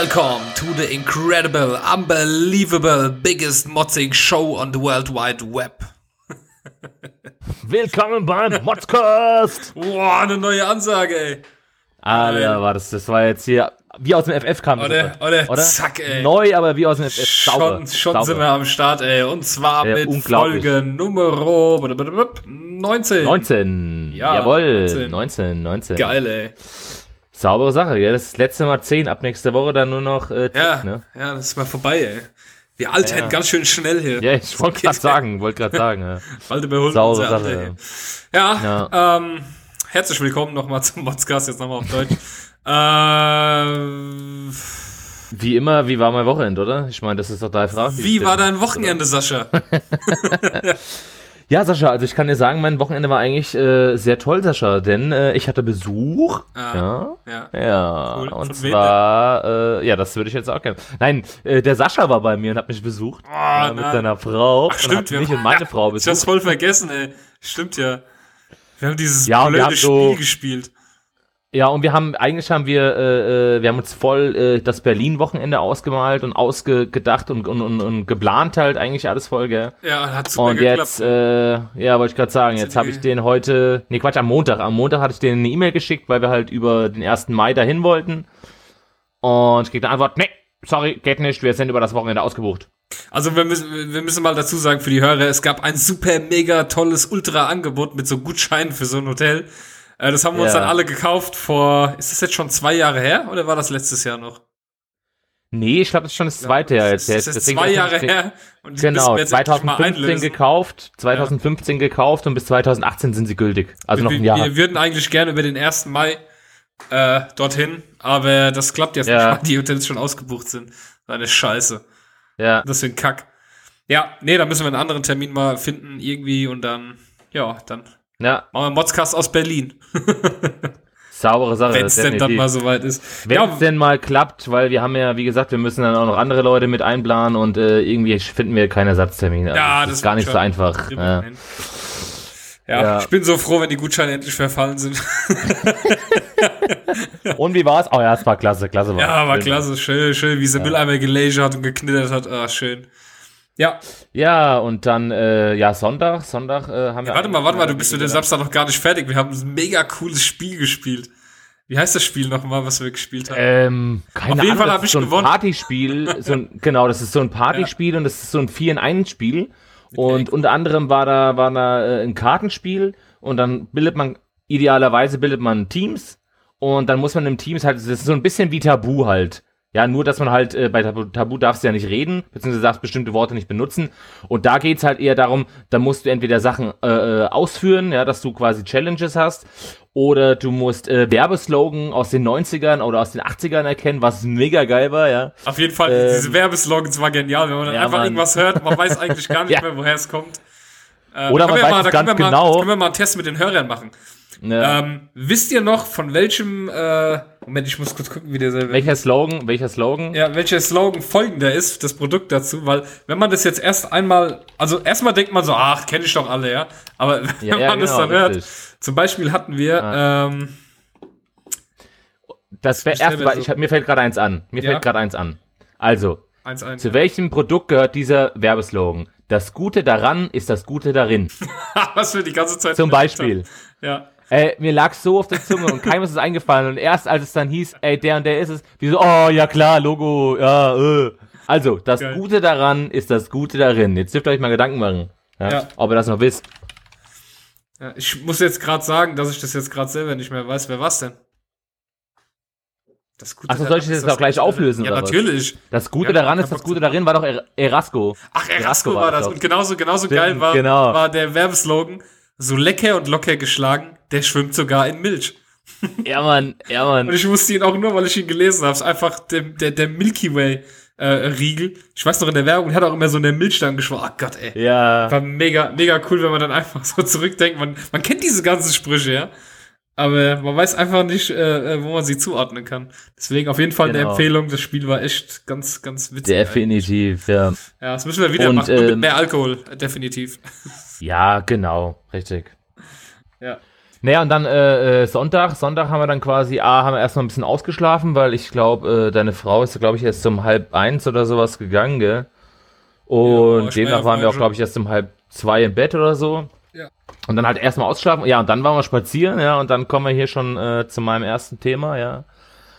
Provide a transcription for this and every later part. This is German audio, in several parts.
Welcome to the incredible, unbelievable, biggest motzing show on the World Wide Web. Willkommen beim Modcast! Boah, eine neue Ansage, ey. Alter, war das, das war jetzt hier, wie aus dem FF kam. Oder, oder, oder? zack, ey. Neu, aber wie aus dem FF. Sauber. Schon, schon Sauber. sind wir am Start, ey. Und zwar ja, mit Folge Nummer 19. 19. Ja, Jawohl, 19. 19, 19. Geil, ey. Saubere Sache, ja. Das, ist das letzte Mal 10, ab nächste Woche dann nur noch äh, 10, ja, ne? Ja, das ist mal vorbei, ey. Wir alten ja. ganz schön schnell hier. Ja, ich wollte gerade sagen, wollte gerade sagen. Ja. Bald überholen Saubere Sache, ja. ja. Ähm, herzlich willkommen nochmal zum Modscast, jetzt nochmal auf Deutsch. äh, wie immer, wie war mein Wochenende, oder? Ich meine, das ist doch deine Frage. Wie war dein Wochenende, Sascha? Ja, Sascha, also ich kann dir sagen, mein Wochenende war eigentlich äh, sehr toll, Sascha, denn äh, ich hatte Besuch. Ah, ja. Ja. ja. Cool. Und Von zwar, äh, ja, das würde ich jetzt auch gerne. Nein, äh, der Sascha war bei mir und hat mich besucht. Oh, äh, mit seiner Frau. Ach, stimmt, und hat mich und meine Frau besucht. Ich hab's voll vergessen, ey. Stimmt ja. Wir haben dieses ja, blöde Spiel so, gespielt. Ja, und wir haben, eigentlich haben wir, äh, äh, wir haben uns voll äh, das Berlin-Wochenende ausgemalt und ausgedacht und, und, und, und geplant halt eigentlich alles voll, gell? Ja, hat super Und jetzt, äh, ja, wollte ich gerade sagen, jetzt habe ich den heute, nee, Quatsch, am Montag, am Montag hatte ich denen eine E-Mail geschickt, weil wir halt über den 1. Mai dahin wollten. Und ich krieg eine Antwort, nee, sorry, geht nicht, wir sind über das Wochenende ausgebucht. Also wir müssen, wir müssen mal dazu sagen für die Hörer, es gab ein super mega tolles Ultra-Angebot mit so Gutscheinen für so ein Hotel. Äh, das haben wir ja. uns dann alle gekauft vor, ist das jetzt schon zwei Jahre her oder war das letztes Jahr noch? Nee, ich glaube, das ist schon das zweite ja, Jahr jetzt. Das ist jetzt zwei Jahre her. Und genau, 2015 gekauft, 2015 ja. gekauft und bis 2018 sind sie gültig. Also wir, noch ein Jahr. Wir würden eigentlich gerne über den 1. Mai äh, dorthin, aber das klappt jetzt ja. nicht, weil die Hotels schon ausgebucht sind. Eine Scheiße. Ja. Das ist ein Kack. Ja, nee, da müssen wir einen anderen Termin mal finden irgendwie und dann, ja, dann ja. Machen wir einen Modscast aus Berlin. Saubere Sache. Wenn es denn dann mal soweit ist. Wenn es ja. denn mal klappt, weil wir haben ja, wie gesagt, wir müssen dann auch noch andere Leute mit einplanen und äh, irgendwie finden wir keinen Ersatztermin. Also ja, das, das ist gar nicht so einfach. Ja. Ja, ja, ich bin so froh, wenn die Gutscheine endlich verfallen sind. und wie war's? Oh ja, es war klasse, klasse war. Ja, war klasse, schön, schön, wie sie ja. Mülleimer gelasert und geknittert hat. Ah, schön. Ja. Ja, und dann, äh, ja, Sonntag, Sonntag äh, haben wir. Ja, warte mal, warte mal, du bist mit dem Samstag noch gar nicht fertig. Wir haben ein mega cooles Spiel gespielt. Wie heißt das Spiel nochmal, was wir gespielt haben? Ähm, keine Auf jeden Ahnung, Fall habe ich so ein gewonnen. Partyspiel, so ein, genau, das ist so ein Partyspiel ja. und das ist so ein 4 in 1 Spiel. Okay. Und unter anderem war da, war da äh, ein Kartenspiel und dann bildet man, idealerweise bildet man Teams und dann muss man im Teams halt, das ist so ein bisschen wie Tabu halt. Ja, nur, dass man halt, äh, bei Tabu, Tabu darfst du ja nicht reden, beziehungsweise darfst bestimmte Worte nicht benutzen. Und da geht's halt eher darum, da musst du entweder Sachen äh, äh, ausführen, ja, dass du quasi Challenges hast, oder du musst äh, Werbeslogan aus den 90ern oder aus den 80ern erkennen, was mega geil war, ja. Auf jeden Fall, ähm, diese Werbeslogans war genial, wenn man dann ja, einfach Mann. irgendwas hört, man weiß eigentlich gar nicht ja. mehr, woher es kommt. Äh, oder man weiß mal, es ganz genau. Mal, können wir mal einen Test mit den Hörern machen. Ja. Ähm, wisst ihr noch, von welchem, äh, Moment, ich muss kurz gucken, wie der selber. Welcher Slogan, welcher Slogan? Ja, welcher Slogan folgender ist, das Produkt dazu, weil, wenn man das jetzt erst einmal, also erstmal denkt man so, ach, kenne ich doch alle, ja. Aber wenn ja, man das genau, dann hört, zum Beispiel hatten wir, ah. ähm, das wäre erst, weil ich, mir fällt gerade eins an. Mir ja? fällt gerade eins an. Also, 1, 1, zu ja. welchem Produkt gehört dieser Werbeslogan? Das Gute daran ist das Gute darin. Was wir die ganze Zeit. Zum Beispiel. Ja. Ey, mir lag so auf der Zunge und keinem ist es eingefallen. Und erst als es dann hieß, ey, der und der ist es, wie so, oh, ja klar, Logo, ja, äh. Also, das Geil. Gute daran ist das Gute darin. Jetzt dürft ihr euch mal Gedanken machen, ja, ja. ob ihr das noch wisst. Ja, ich muss jetzt gerade sagen, dass ich das jetzt gerade selber nicht mehr weiß. Wer war's denn? Das Gute Achso, soll ich das jetzt auch gleich auflösen? Ja, natürlich. Das Gute ja, daran ist, das Gute darin war doch er Erasco. Ach, Erasco, Erasco war, war das. Und genauso, genauso geil war, genau. war der Werbeslogan. So lecker und locker geschlagen, der schwimmt sogar in Milch. Ja, Mann, ja, Mann. Und ich wusste ihn auch nur, weil ich ihn gelesen habe. Es ist einfach der, der, der Milky Way äh, Riegel. Ich weiß noch, in der Werbung hat auch immer so in der Milch dann geschworen. Ach Gott, ey. Ja. War mega, mega cool, wenn man dann einfach so zurückdenkt. Man, man kennt diese ganzen Sprüche, ja. Aber man weiß einfach nicht, äh, äh wo man sie zuordnen kann. Deswegen auf jeden Fall genau. eine Empfehlung. Das Spiel war echt ganz, ganz witzig. Definitiv, ja. Ja, das müssen wir wieder Und, machen. Ähm, mit mehr Alkohol, definitiv. Ja, genau, richtig. Ja. Naja, und dann äh, äh, Sonntag, Sonntag haben wir dann quasi, A, haben wir erstmal ein bisschen ausgeschlafen, weil ich glaube, äh, deine Frau ist, glaube ich, erst um halb eins oder sowas gegangen, gell? Und ja, demnach waren wir auch, glaube ich, erst um halb zwei im Bett oder so. Ja. Und dann halt erstmal ausschlafen. Ja, und dann waren wir spazieren, ja, und dann kommen wir hier schon äh, zu meinem ersten Thema, ja.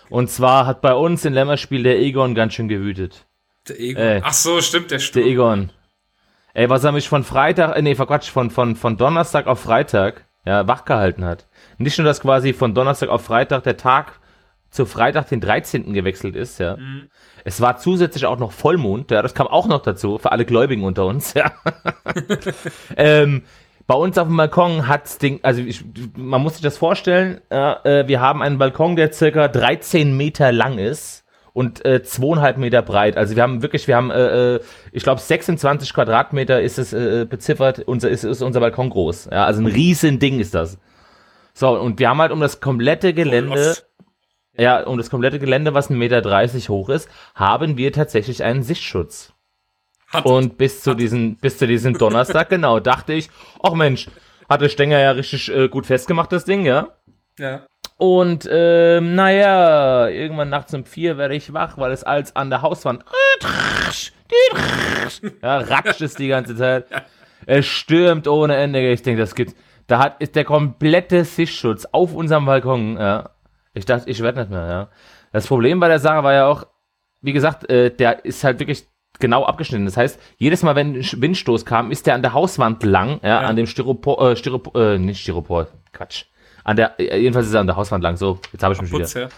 Und zwar hat bei uns in Lämmerspiel der Egon ganz schön gewütet. Der Egon. Äh, Ach so, stimmt, der stimmt. Der Egon. Ey, was er mich von Freitag, äh, nee, Quatsch, von, von, von Donnerstag auf Freitag, ja, wachgehalten hat. Nicht nur, dass quasi von Donnerstag auf Freitag der Tag zu Freitag den 13. gewechselt ist, ja. Mhm. Es war zusätzlich auch noch Vollmond, ja, das kam auch noch dazu, für alle Gläubigen unter uns, ja. ähm, bei uns auf dem Balkon hat's Ding, also ich, man muss sich das vorstellen, äh, wir haben einen Balkon, der circa 13 Meter lang ist und äh, zweieinhalb Meter breit. Also wir haben wirklich, wir haben, äh, äh ich glaube 26 Quadratmeter ist es äh, beziffert, unser ist, ist unser Balkon groß. Ja, also ein riesen Ding ist das. So und wir haben halt um das komplette Gelände, ja, um das komplette Gelände, was 1,30 Meter hoch ist, haben wir tatsächlich einen Sichtschutz. Hat, und bis zu diesem, bis zu diesem Donnerstag, genau, dachte ich, ach Mensch, hatte Stenger ja richtig äh, gut festgemacht, das Ding, ja? Ja. Und ähm, naja, irgendwann nachts um vier werde ich wach, weil es als an der Hauswand ja, ratscht es die ganze Zeit. Es stürmt ohne Ende. Ich denke, das gibt. Da hat ist der komplette Sichtschutz auf unserem Balkon. Ja. Ich dachte, ich werde nicht mehr. Ja. Das Problem bei der Sache war ja auch, wie gesagt, äh, der ist halt wirklich genau abgeschnitten. Das heißt, jedes Mal, wenn ein Windstoß kam, ist der an der Hauswand lang, ja, ja. an dem Styropor, äh, Styropor, äh, nicht Styropor, Quatsch. An der, äh, jedenfalls ist er an der Hauswand lang. So, jetzt habe ich mich Putz, wieder. Ja.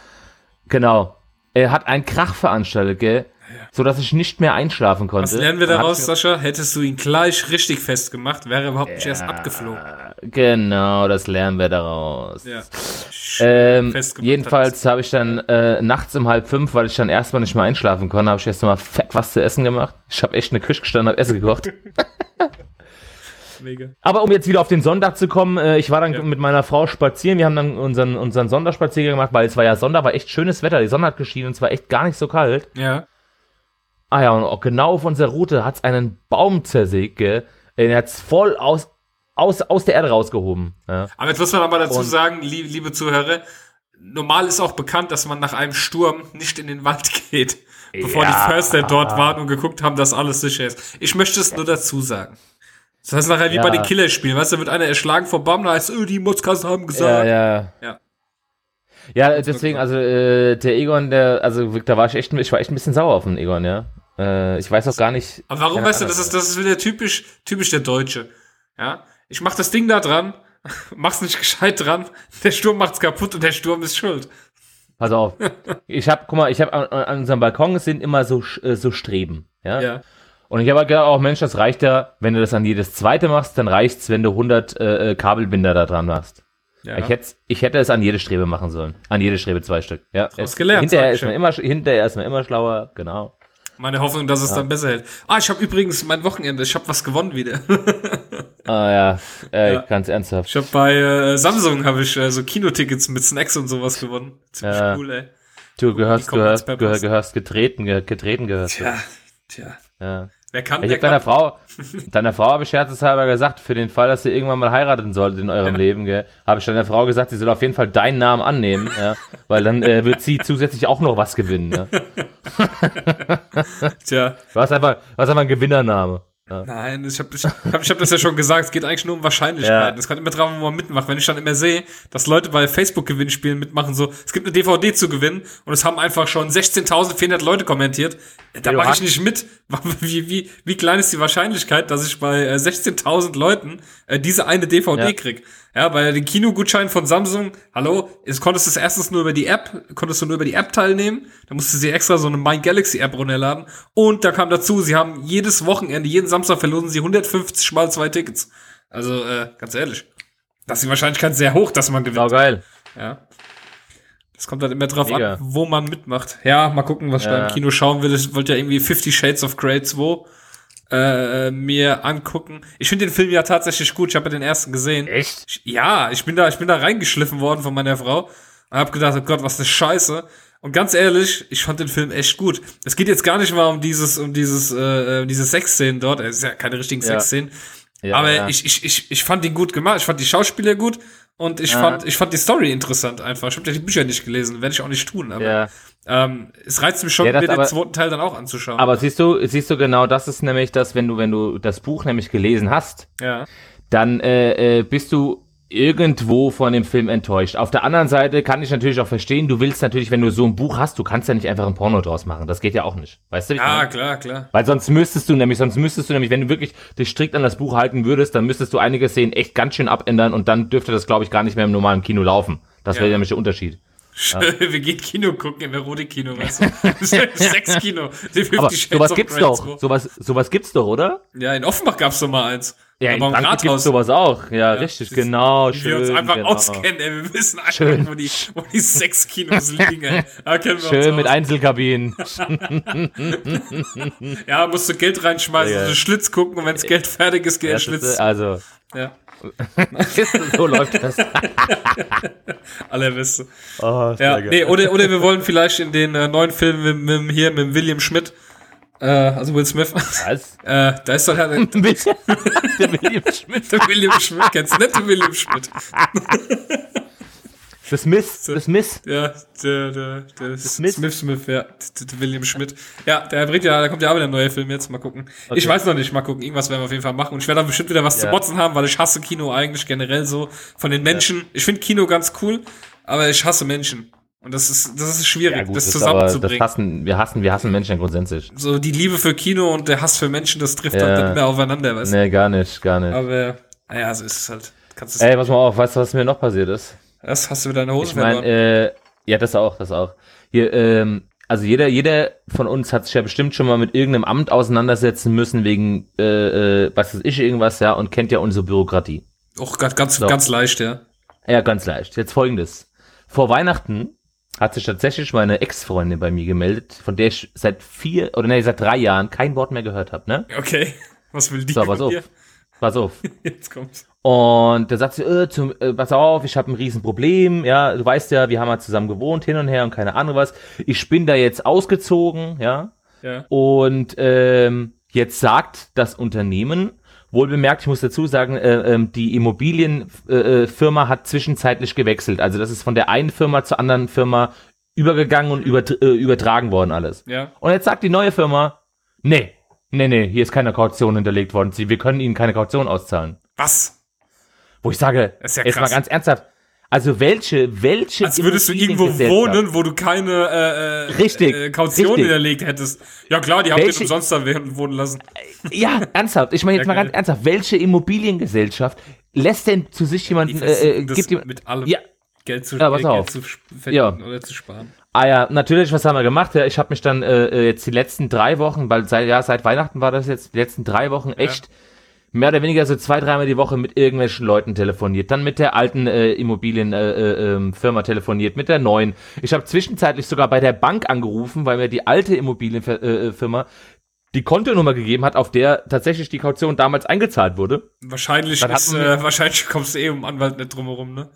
Genau. Er hat einen Krach veranstaltet, gell? Ja. So dass ich nicht mehr einschlafen konnte. Was lernen wir daraus, Sascha? Hättest du ihn gleich richtig festgemacht, wäre er überhaupt nicht erst abgeflogen. Genau, das lernen wir daraus. Ja. Ähm, jedenfalls habe ich dann äh, nachts um halb fünf, weil ich dann erstmal nicht mehr einschlafen konnte, habe ich erst mal fett was zu essen gemacht. Ich habe echt in der Küche gestanden, habe Essen gekocht. Mega. Aber um jetzt wieder auf den Sonntag zu kommen, äh, ich war dann ja. mit meiner Frau spazieren. Wir haben dann unseren, unseren Sonderspaziergang gemacht, weil es war ja Sonntag, war echt schönes Wetter. Die Sonne hat geschienen und es war echt gar nicht so kalt. Ja. Ah ja, und auch genau auf unserer Route hat es einen Baum zersägt, gell? Er hat es voll aus, aus, aus der Erde rausgehoben. Ja. Aber jetzt muss man aber dazu und sagen, liebe, liebe Zuhörer, normal ist auch bekannt, dass man nach einem Sturm nicht in den Wald geht, bevor ja. die Förster dort waren und geguckt haben, dass alles sicher ist. Ich möchte es nur dazu sagen. Das heißt nachher wie ja. bei den Killerspielen, weißt du, da wird einer erschlagen vom Baum, da heißt, oh, die Mutzkassen haben gesagt. Ja, ja. Ja, ja deswegen, also äh, der Egon, der, also da war ich echt, ich war echt ein bisschen sauer auf den Egon, ja. Äh, ich weiß auch gar nicht. Aber warum, weißt du, das ist, das ist wieder typisch, typisch der Deutsche. Ja. Ich mach das Ding da dran, mach's nicht gescheit dran, der Sturm macht's kaputt und der Sturm ist schuld. Pass auf. ich hab, guck mal, ich hab an, an unserem Balkon sind immer so, äh, so Streben, ja. Ja. Und ich habe halt gedacht, auch Mensch, das reicht ja, wenn du das an jedes zweite machst, dann reicht's, wenn du 100 äh, äh, Kabelbinder da dran machst. Ja. Ich, hätte, ich hätte es an jede Strebe machen sollen. An jede Strebe zwei Stück. Ja, es, gelernt. Hinterher ist, man immer, hinterher ist man immer schlauer, genau. Meine Hoffnung, dass es ja. dann besser hält. Ah, ich habe übrigens mein Wochenende, ich habe was gewonnen wieder. ah ja, äh, ja. ganz ernsthaft. Ich habe bei äh, Samsung habe ich äh, so Kinotickets mit Snacks und sowas gewonnen. Ziemlich ja. cool, ey. Du gehörst, gehörst, gehörst, gehörst getreten, getreten gehörst. Tja, tja. Ja. Wer kann, ich habe deiner Frau, deiner Frau habe ich scherzeshalber gesagt, für den Fall, dass ihr irgendwann mal heiraten solltet in eurem ja. Leben, habe ich deiner Frau gesagt, sie soll auf jeden Fall deinen Namen annehmen, ja, weil dann äh, wird sie zusätzlich auch noch was gewinnen. Ja. Tja. Du hast einfach, du hast einfach einen Gewinnername. Ja. Nein, ich habe ich hab, ich hab das ja schon gesagt, es geht eigentlich nur um Wahrscheinlichkeiten. Es ja. kommt immer drauf, wo man mitmacht. Wenn ich dann immer sehe, dass Leute bei Facebook-Gewinnspielen mitmachen, so, es gibt eine DVD zu gewinnen und es haben einfach schon 16.400 Leute kommentiert, da mache ich nicht mit. Wie, wie, wie klein ist die Wahrscheinlichkeit, dass ich bei äh, 16.000 Leuten äh, diese eine DVD ja. krieg? Ja, bei den Kinogutschein von Samsung, hallo, es konntest du es erstens nur über die App, konntest du nur über die App teilnehmen, da musst du sie extra so eine My Galaxy App runterladen und da kam dazu, sie haben jedes Wochenende, jeden Samstag verlosen sie 150 mal zwei Tickets. Also, äh, ganz ehrlich, das ist die Wahrscheinlichkeit sehr hoch, dass man gewinnt. Oh, geil. Ja. Das kommt dann immer drauf Mega. an, wo man mitmacht. Ja, mal gucken, was ich ja. da im Kino schauen will. Ich wollte ja irgendwie Fifty Shades of Grey 2 äh, mir angucken. Ich finde den Film ja tatsächlich gut. Ich habe ja den ersten gesehen. Echt? Ich, ja, ich bin da, ich bin da reingeschliffen worden von meiner Frau und habe gedacht, oh Gott, was eine Scheiße. Und ganz ehrlich, ich fand den Film echt gut. Es geht jetzt gar nicht mal um dieses, um dieses, äh, diese Sexszenen dort. Es ist ja keine richtigen ja. Sexszenen. Ja, aber ja. Ich, ich, ich, ich fand ihn gut gemacht. Ich fand die Schauspieler gut. Und ich fand, ich fand die Story interessant einfach. Ich habe ja die Bücher nicht gelesen, werde ich auch nicht tun, aber ja. ähm, es reizt mich schon, ja, mir den zweiten Teil dann auch anzuschauen. Aber siehst du, siehst du genau, das ist nämlich das, wenn du, wenn du das Buch nämlich gelesen hast, ja. dann äh, äh, bist du irgendwo von dem Film enttäuscht. Auf der anderen Seite kann ich natürlich auch verstehen, du willst natürlich, wenn du so ein Buch hast, du kannst ja nicht einfach ein Porno draus machen. Das geht ja auch nicht. Weißt du? Ja, klar, klar. Weil sonst müsstest du nämlich, sonst müsstest du nämlich, wenn du wirklich dich strikt an das Buch halten würdest, dann müsstest du einige Szenen echt ganz schön abändern und dann dürfte das, glaube ich, gar nicht mehr im normalen Kino laufen. Das wäre ja. nämlich der Unterschied. Schön, ja. wir gehen Kino gucken im Erotik-Kino, weißt du? Sexkino. Aber sowas gibt's doch. Sowas, sowas gibt's doch, oder? Ja, in Offenbach gab's doch mal eins. Ja, in Frankfurt gibt sowas auch. Ja, ja richtig, genau. Wie schön, wir uns einfach genau. auskennen, ey. Wir wissen einfach, schön. wo die, wo die Sexkinos liegen, ey. schön mit Einzelkabinen. ja, musst du Geld reinschmeißen, ja. so Schlitz gucken und wenn's Geld fertig ist, geht der Schlitz. Also. Ja. so läuft das. Allerbeste. Oh, ja, nee, oder, oder wir wollen vielleicht in den äh, neuen Film mit, mit, hier mit William Schmidt äh, also Will Smith. Was? Äh, da ist doch ja der, der William Schmidt. Der William Schmidt, kennst du nicht den William Schmidt? The Smith, The Smith. Ja, der, der, der Smith? Smith Smith, ja, der William Schmidt. Ja, der bringt ja, da kommt ja auch wieder ein neuer Film jetzt, mal gucken. Okay. Ich weiß noch nicht, mal gucken, irgendwas werden wir auf jeden Fall machen. Und ich werde dann bestimmt wieder was ja. zu motzen haben, weil ich hasse Kino eigentlich generell so von den Menschen. Ja. Ich finde Kino ganz cool, aber ich hasse Menschen. Und das ist, das ist schwierig, ja, gut, das, das zusammenzubringen. Das hassen, wir hassen, wir hassen Menschen grundsätzlich. So die Liebe für Kino und der Hass für Menschen, das trifft ja. dann nicht mehr aufeinander, weißt du? Nee, gar nicht, gar nicht. Aber, naja, so ist es halt. Kannst Ey, pass mal auf, weißt du, was mir noch passiert ist? Was? Hast du wieder deine Hose ich mein, äh, Ja, das auch, das auch. Hier, ähm, also jeder, jeder von uns hat sich ja bestimmt schon mal mit irgendeinem Amt auseinandersetzen müssen wegen, äh, äh, was weiß ich, irgendwas, ja, und kennt ja unsere Bürokratie. Och, ganz, so. ganz leicht, ja. Ja, ganz leicht. Jetzt folgendes. Vor Weihnachten hat sich tatsächlich meine Ex-Freundin bei mir gemeldet, von der ich seit vier oder nee, seit drei Jahren kein Wort mehr gehört habe, ne? Okay. Was will die so, pass auf. Pass auf. Jetzt kommt's. Und da sagt sie, äh, zum, äh, pass auf, ich habe ein Riesenproblem, ja, du weißt ja, wir haben ja zusammen gewohnt, hin und her und keine Ahnung was. Ich bin da jetzt ausgezogen, ja. Ja. Und ähm, jetzt sagt das Unternehmen, Wohl bemerkt, ich muss dazu sagen, äh, äh, die Immobilienfirma äh, hat zwischenzeitlich gewechselt. Also das ist von der einen Firma zur anderen Firma übergegangen und äh, übertragen worden alles. Ja. Und jetzt sagt die neue Firma, nee, nee, nee, hier ist keine Kaution hinterlegt worden. Sie, wir können Ihnen keine Kaution auszahlen. Was? Wo ich sage, ist ja jetzt mal ganz ernsthaft, also welche, welche. Als würdest du irgendwo wohnen, wo du keine äh, äh, richtig, äh, Kaution richtig. hinterlegt hättest. Ja klar, die haben dich umsonst da wohnen lassen. Äh, ja, ernsthaft. Ich meine jetzt ja, mal ganz ernsthaft. Welche Immobiliengesellschaft lässt denn zu sich jemanden, äh, äh, gibt ihm, mit allem ja, Geld zu, ja, Geld zu ja. oder zu sparen? Ah ja, natürlich, was haben wir gemacht? Ja, ich habe mich dann äh, äh, jetzt die letzten drei Wochen, weil seit, ja, seit Weihnachten war das jetzt, die letzten drei Wochen echt ja mehr oder weniger so zwei, dreimal die Woche mit irgendwelchen Leuten telefoniert, dann mit der alten äh, Immobilienfirma äh, äh, ähm, telefoniert, mit der neuen. Ich habe zwischenzeitlich sogar bei der Bank angerufen, weil mir die alte Immobilienfirma äh, die Kontonummer gegeben hat, auf der tatsächlich die Kaution damals eingezahlt wurde. Wahrscheinlich ist, äh, wahrscheinlich kommst du eh um Anwalt nicht drumherum, ne?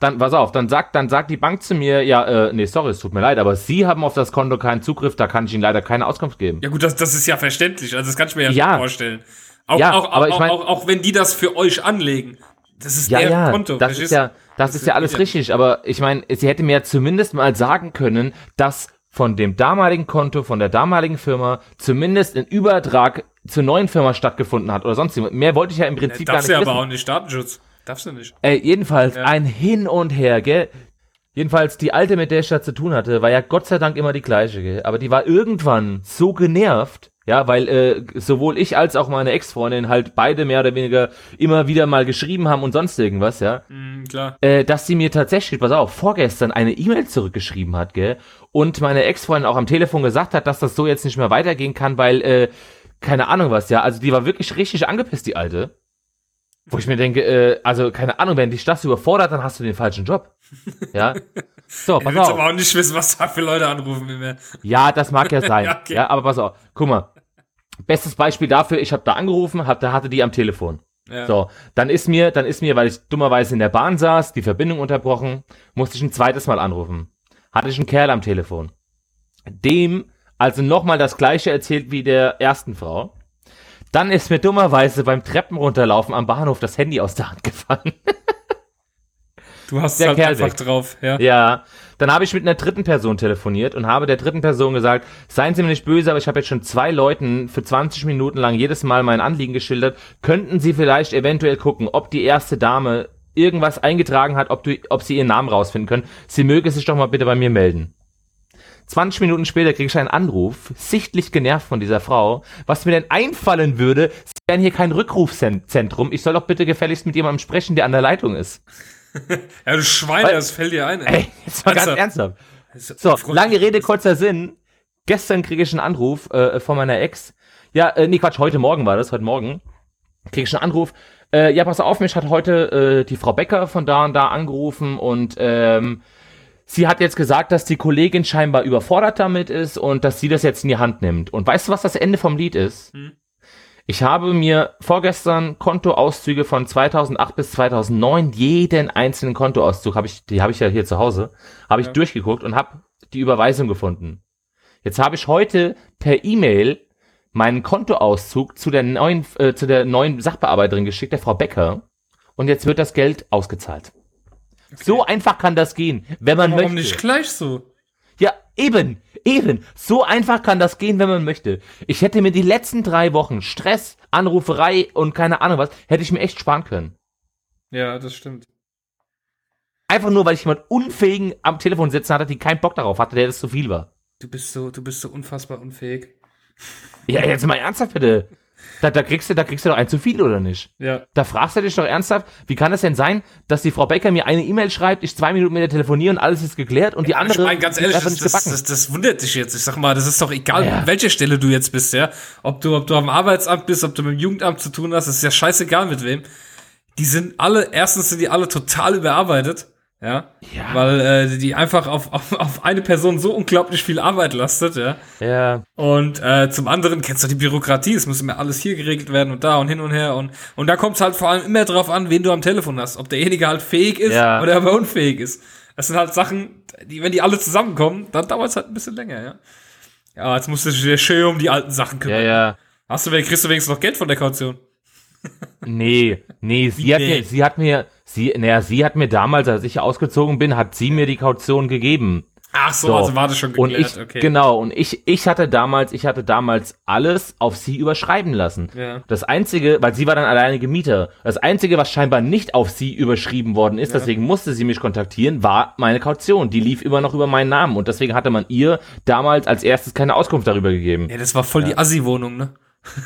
Dann, pass auf, dann sagt, dann sagt die Bank zu mir, ja, äh, nee, sorry, es tut mir leid, aber Sie haben auf das Konto keinen Zugriff, da kann ich Ihnen leider keine Auskunft geben. Ja gut, das, das ist ja verständlich, also das kann ich mir ja, ja. vorstellen. Auch, ja, auch, aber auch, ich mein, auch, auch, wenn die das für euch anlegen. Das ist ja, ja, Konto. Das ist ja, das, das ist ja alles richtig, aber ich meine, sie hätte mir zumindest mal sagen können, dass von dem damaligen Konto, von der damaligen Firma, zumindest ein Übertrag zur neuen Firma stattgefunden hat oder sonst Mehr wollte ich ja im Prinzip ja, gar nicht ja wissen. aber auch nicht Datenschutz. Darfst du nicht. Ey, jedenfalls ja. ein Hin und Her, gell? Jedenfalls, die alte, mit der ich da zu tun hatte, war ja Gott sei Dank immer die gleiche, gell? Aber die war irgendwann so genervt, ja, weil äh, sowohl ich als auch meine Ex-Freundin halt beide mehr oder weniger immer wieder mal geschrieben haben und sonst irgendwas, ja. Mm, klar. Äh, dass sie mir tatsächlich, pass auf, vorgestern eine E-Mail zurückgeschrieben hat, gell? Und meine Ex-Freundin auch am Telefon gesagt hat, dass das so jetzt nicht mehr weitergehen kann, weil, äh, keine Ahnung was, ja. Also die war wirklich richtig angepisst, die Alte. Wo ich mir denke, äh, also keine Ahnung, wenn dich das überfordert, dann hast du den falschen Job. Ja. So, pass ich auf. aber auch nicht wissen, was da für Leute anrufen mehr. Ja, das mag ja sein. ja, okay. ja, aber pass auf. Guck mal. Bestes Beispiel dafür, ich habe da angerufen, hab, da hatte die am Telefon. Ja. So, dann ist mir, dann ist mir, weil ich dummerweise in der Bahn saß, die Verbindung unterbrochen, musste ich ein zweites Mal anrufen. Hatte ich einen Kerl am Telefon. Dem also nochmal das gleiche erzählt wie der ersten Frau. Dann ist mir dummerweise beim Treppen runterlaufen am Bahnhof das Handy aus der Hand gefallen. Du hast der halt Kerl einfach drauf, ja. Ja, dann habe ich mit einer dritten Person telefoniert und habe der dritten Person gesagt, seien Sie mir nicht böse, aber ich habe jetzt schon zwei Leuten für 20 Minuten lang jedes Mal mein Anliegen geschildert. Könnten Sie vielleicht eventuell gucken, ob die erste Dame irgendwas eingetragen hat, ob, du, ob sie ihren Namen rausfinden können. Sie möge sich doch mal bitte bei mir melden. 20 Minuten später kriege ich einen Anruf, sichtlich genervt von dieser Frau, was mir denn einfallen würde, sie wären hier kein Rückrufzentrum, ich soll doch bitte gefälligst mit jemandem sprechen, der an der Leitung ist. Ja, du Schweine, Weil- das fällt dir ein. Ey, jetzt mal ganz Ernsthaft? ernsthaft. So, lange Rede, kurzer Sinn. Gestern kriege ich einen Anruf äh, von meiner Ex. Ja, äh, nee, Quatsch, heute Morgen war das, heute Morgen. Kriege ich einen Anruf. Äh, ja, pass auf, mich hat heute äh, die Frau Becker von da und da angerufen und ähm, sie hat jetzt gesagt, dass die Kollegin scheinbar überfordert damit ist und dass sie das jetzt in die Hand nimmt. Und weißt du, was das Ende vom Lied ist? Hm. Ich habe mir vorgestern Kontoauszüge von 2008 bis 2009, jeden einzelnen Kontoauszug, habe ich, die habe ich ja hier zu Hause, habe ich Ja. durchgeguckt und habe die Überweisung gefunden. Jetzt habe ich heute per E-Mail meinen Kontoauszug zu der neuen, äh, zu der neuen Sachbearbeiterin geschickt, der Frau Becker. Und jetzt wird das Geld ausgezahlt. So einfach kann das gehen, wenn man Warum möchte. nicht gleich so? Ja, eben, eben. So einfach kann das gehen, wenn man möchte. Ich hätte mir die letzten drei Wochen Stress, Anruferei und keine Ahnung was, hätte ich mir echt sparen können. Ja, das stimmt. Einfach nur, weil ich jemand Unfähigen am Telefon sitzen hatte, die keinen Bock darauf hatte, der das zu viel war. Du bist so, du bist so unfassbar unfähig. Ja, jetzt mal ernsthaft bitte. Da, da kriegst du, da kriegst du doch ein zu viel, oder nicht? Ja. Da fragst du dich doch ernsthaft, wie kann es denn sein, dass die Frau Becker mir eine E-Mail schreibt, ich zwei Minuten mit ihr telefoniere und alles ist geklärt und die andere ich meine, ganz ehrlich, das, das, das, das wundert dich jetzt. Ich sag mal, das ist doch egal, Ja. an welcher Stelle du jetzt bist, ja. Ob du, ob du am Arbeitsamt bist, ob du mit dem Jugendamt zu tun hast, ist ja scheißegal mit wem. Die sind alle, erstens sind die alle total überarbeitet, ja. Ja. Weil äh, die einfach auf, auf, auf eine Person so unglaublich viel Arbeit lastet, ja. ja, Und äh, zum anderen kennst du die Bürokratie, es muss immer alles hier geregelt werden und da und hin und her. Und, und da kommt es halt vor allem immer drauf an, wen du am Telefon hast. Ob derjenige halt fähig ist Ja. oder aber unfähig ist. Das sind halt Sachen, die, wenn die alle zusammenkommen, dann dauert es halt ein bisschen länger, ja. Ja, jetzt musst du dich schön um die alten Sachen ja, kümmern. ja. Hast du, kriegst du wenigstens noch Geld von der Kaution? Nee, nee, sie hat nee? mir, sie hat mir, sie, naja, sie hat mir damals, als ich ausgezogen bin, hat sie mir die Kaution gegeben. Ach so, So. also war das schon Und geklärt, ich, okay. genau, und ich, ich hatte damals, ich hatte damals alles auf sie überschreiben lassen. Ja. Das einzige, weil sie war dann alleinige Mieter. Das einzige, was scheinbar nicht auf sie überschrieben worden ist, deswegen musste sie mich kontaktieren, war meine Kaution. Die lief immer noch über meinen Namen und deswegen hatte man ihr damals als erstes keine Auskunft darüber gegeben. Ja, das war voll die Assi-Wohnung, ne?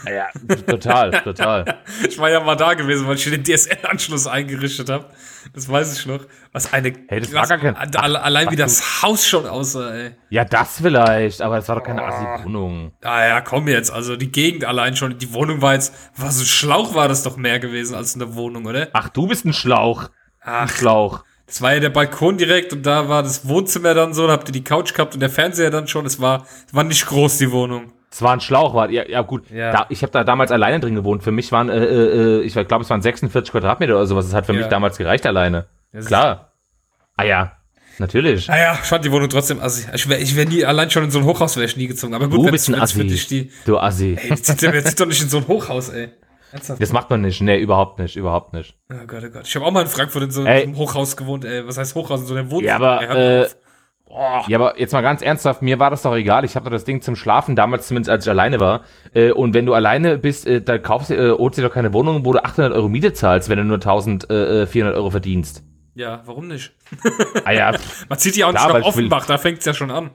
Ja, total, total. Ich war ja mal da gewesen, weil ich den DSL-Anschluss eingerichtet habe. Das weiß ich noch. Was eine. Hey, das war gar kein- Allein wie das Haus schon aussah, ey. Ja, das vielleicht, aber das war doch keine Oh. Assi-Wohnung. Ah ja, komm jetzt. Also die Gegend allein schon. Die Wohnung war jetzt. Was ein Schlauch war das doch mehr gewesen als eine Wohnung, oder? Ach, du bist ein Schlauch. Ein Ach, Schlauch. das war ja der Balkon direkt und da war das Wohnzimmer dann so. Da habt ihr die Couch gehabt und der Fernseher dann schon. Es war, es war nicht groß, die Wohnung. Es war ein Schlauch, war, ja, ja gut. Ja. Da, ich habe da damals alleine drin gewohnt. Für mich waren, äh, äh, ich glaube, es waren 46 Quadratmeter oder sowas. Das hat für Ja. mich damals gereicht alleine. Das Klar. Ah ja, natürlich. Naja, ich fand die Wohnung trotzdem assi. Ich wäre ich wär nie, allein schon in so ein Hochhaus wäre ich nie gezogen. Aber gut, Du bist ein Assi. dich die. Du Assi. Ey, jetzt zieht, jetzt zieht doch nicht in so ein Hochhaus, ey. Ernsthaft? Das macht man nicht. Nee, überhaupt nicht. Überhaupt nicht. Oh Gott, oh Gott. Ich habe auch mal in Frankfurt in so Ey. einem Hochhaus gewohnt, ey. Was heißt Hochhaus? In so einem Wohnzimmer. Ja, aber, Ey, äh, auf. Boah. Ja, aber jetzt mal ganz ernsthaft, mir war das doch egal. Ich hatte das Ding zum Schlafen, damals zumindest als ich alleine war. Äh, und wenn du alleine bist, äh, dann kaufst du, äh, holst dir doch keine Wohnung, wo du 800 Euro Miete zahlst, wenn du nur 1400 Euro verdienst. Ja, warum nicht? Ah ja, pff, Man zieht ja auch Klar, nicht nach Offenbach, da fängt's ja schon an.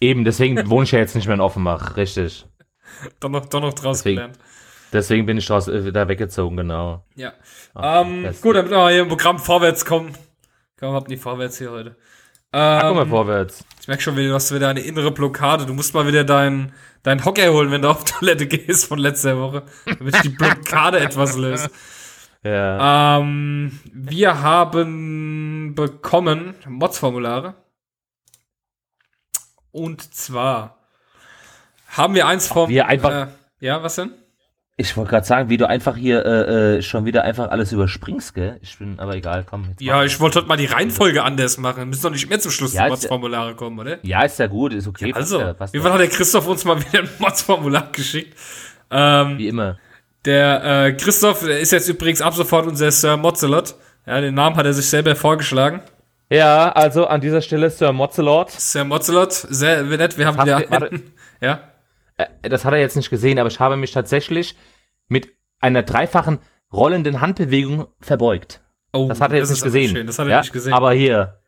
eben, deswegen wohne ich ja jetzt nicht mehr in Offenbach, richtig. Doch noch, doch noch draus Deswegen- gelernt. Deswegen bin ich draus, äh, da weggezogen, genau. Ja. Ach, ähm, gut, damit wir hier im Programm vorwärts kommen. Komm, hab nicht vorwärts hier heute. Ach, guck mal Ähm, vorwärts. ich merk schon wieder, du hast wieder eine innere Blockade. Du musst mal wieder deinen dein Hocker holen, wenn du auf Toilette gehst von letzter Woche. Damit ich die Blockade etwas löse. Ja. Ähm, wir haben bekommen Mods-Formulare. Und zwar haben wir eins vom. wir einfach- Äh, ja, was denn? Ich wollte gerade sagen, wie du einfach hier äh, äh, schon wieder einfach alles überspringst, gell? Ich bin, aber egal, komm. Jetzt Ja, ich wollte heute mal die Reihenfolge anders machen. Müssen doch nicht mehr zum Schluss Ja, Mods-Formulare kommen, oder? ja, ist ja gut, ist okay. passt Also, ja, passt wie ja. war hat der Christoph uns mal wieder ein Mods-Formular geschickt? Ähm, Wie immer. Der äh, Christoph der ist jetzt übrigens ab sofort unser Sir Mozzelot. Ja, den Namen hat er sich selber vorgeschlagen. Ja, also an dieser Stelle Sir Mozzelot. Sir Mozzelot, sehr nett. Wir haben Habt ja, Das hat er jetzt nicht gesehen, aber ich habe mich tatsächlich mit einer dreifachen rollenden Handbewegung verbeugt. Oh, Das hat er jetzt ist nicht gesehen. Schön. Das hat er ja? nicht gesehen. Aber hier.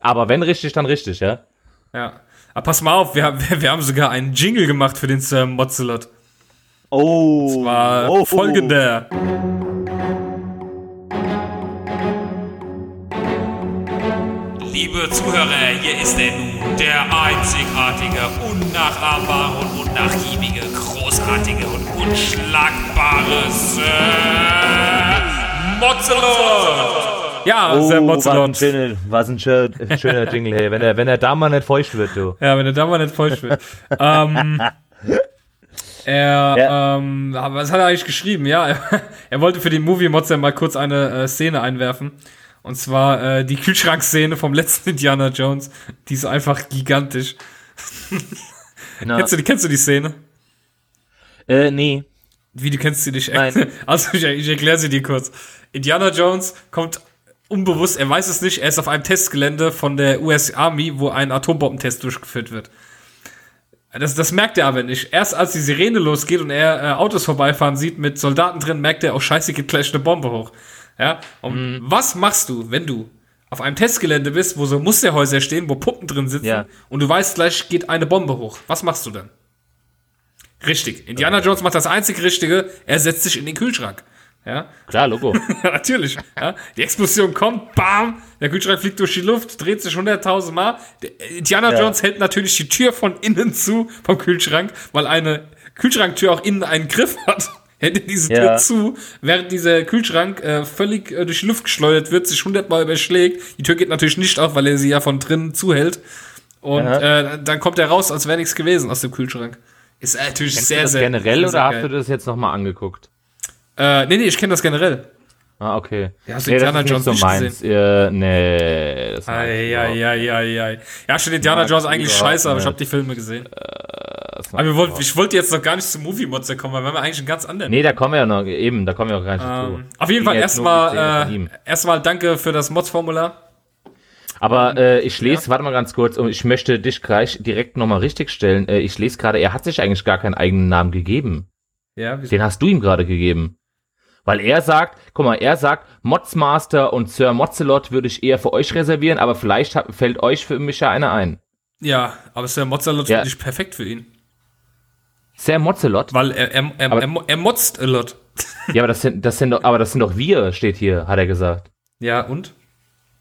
Aber wenn richtig, dann richtig, ja? ja. Aber pass mal auf, wir haben, wir, wir haben sogar einen Jingle gemacht für den Sir Mozzelot. Oh. War oh, folgender. Liebe Zuhörer, hier ist er nun, der einzigartige, unnachahmbare und unnachgiebige, großartige und unschlagbare Sir Mozzelot. Ja, Oh, Sir was ein, Mozzelot. schöner, was ein schöner, schöner Jingle, hey. Wenn er, wenn er da mal nicht feucht wird, du. Ja, wenn der da mal nicht feucht wird. ähm, er, Ja. ähm, aber was hat er eigentlich geschrieben? Ja, er, er wollte für den Movie ja mal kurz eine äh, Szene einwerfen. Und zwar äh, die Kühlschrankszene vom letzten Indiana Jones. Die ist einfach gigantisch. Kennst, du, die- kennst du die Szene? äh, nee. Wie, du kennst sie nicht? Nein. Also, ich, ich erkläre sie dir kurz. Indiana Jones kommt unbewusst, er weiß es nicht, er ist auf einem Testgelände von der US Army, wo ein Atombombentest durchgeführt wird. Das, das merkt er aber nicht. Erst als die Sirene losgeht und er äh, Autos vorbeifahren sieht mit Soldaten drin, merkt er, oh scheiße, geht gleich eine Bombe hoch. Ja, und was machst du, wenn du auf einem Testgelände bist, wo so Musterhäuser stehen, wo Puppen drin sitzen Ja. und du weißt, gleich geht eine Bombe hoch? Was machst du dann? Richtig. Indiana Jones macht das einzig Richtige, er setzt sich in den Kühlschrank. Ja, Klar, Logo. ja natürlich. Ja, die Explosion kommt, bam, der Kühlschrank fliegt durch die Luft, dreht sich 100.000 Mal. Der Indiana Ja. Jones hält natürlich die Tür von innen zu vom Kühlschrank, weil eine Kühlschranktür auch innen einen Griff hat. Hält diese Tür Ja. zu, während dieser Kühlschrank äh, völlig äh, durch die Luft geschleudert wird, sich 100 Mal überschlägt. Die Tür geht natürlich nicht auf, weil er sie ja von drinnen zuhält. Und äh, dann kommt er raus, als wäre nichts gewesen aus dem Kühlschrank. Ist äh, natürlich Kennst sehr, du das sehr generell sehr oder hast geil. du das jetzt nochmal angeguckt? Äh, nee, nee, ich kenne das generell. Ah, okay. Ja, hast du nee, das Indiana ist Jones nicht so nicht meins. Äh, nee, das mag ich überhaupt nicht. Eieieiei. Ja, schon Indiana Jones ich eigentlich scheiße, aber ich habe die Filme gesehen. Das mag Aber wir ich ich wollte jetzt noch gar nicht zum Movie Mods kommen, weil wir haben ja eigentlich einen ganz anderen. Nee, da kommen wir ja noch, eben, da kommen wir auch gar nicht ähm, dazu. auf jeden Fall erstmal äh, erstmal danke für das Mods-Formular. Aber äh, ich lese, warte mal ganz kurz, und ich möchte dich gleich direkt nochmal richtig stellen. Äh, ich lese gerade, er hat sich eigentlich gar keinen eigenen Namen gegeben. Ja, wieso? Den hast du ihm gerade gegeben. Weil er sagt, guck mal, er sagt, Modsmaster und Sir Mozzelot würde ich eher für euch reservieren, aber vielleicht hab, fällt euch für mich ja einer ein. ja, aber der Mozzalot Ja. wirklich perfekt für ihn. Sir Mozzelot? Weil er, er, er, Aber- er, er motzt a lot. Ja, aber das sind, das sind doch, aber das sind doch wir, steht hier, hat er gesagt. Ja, und?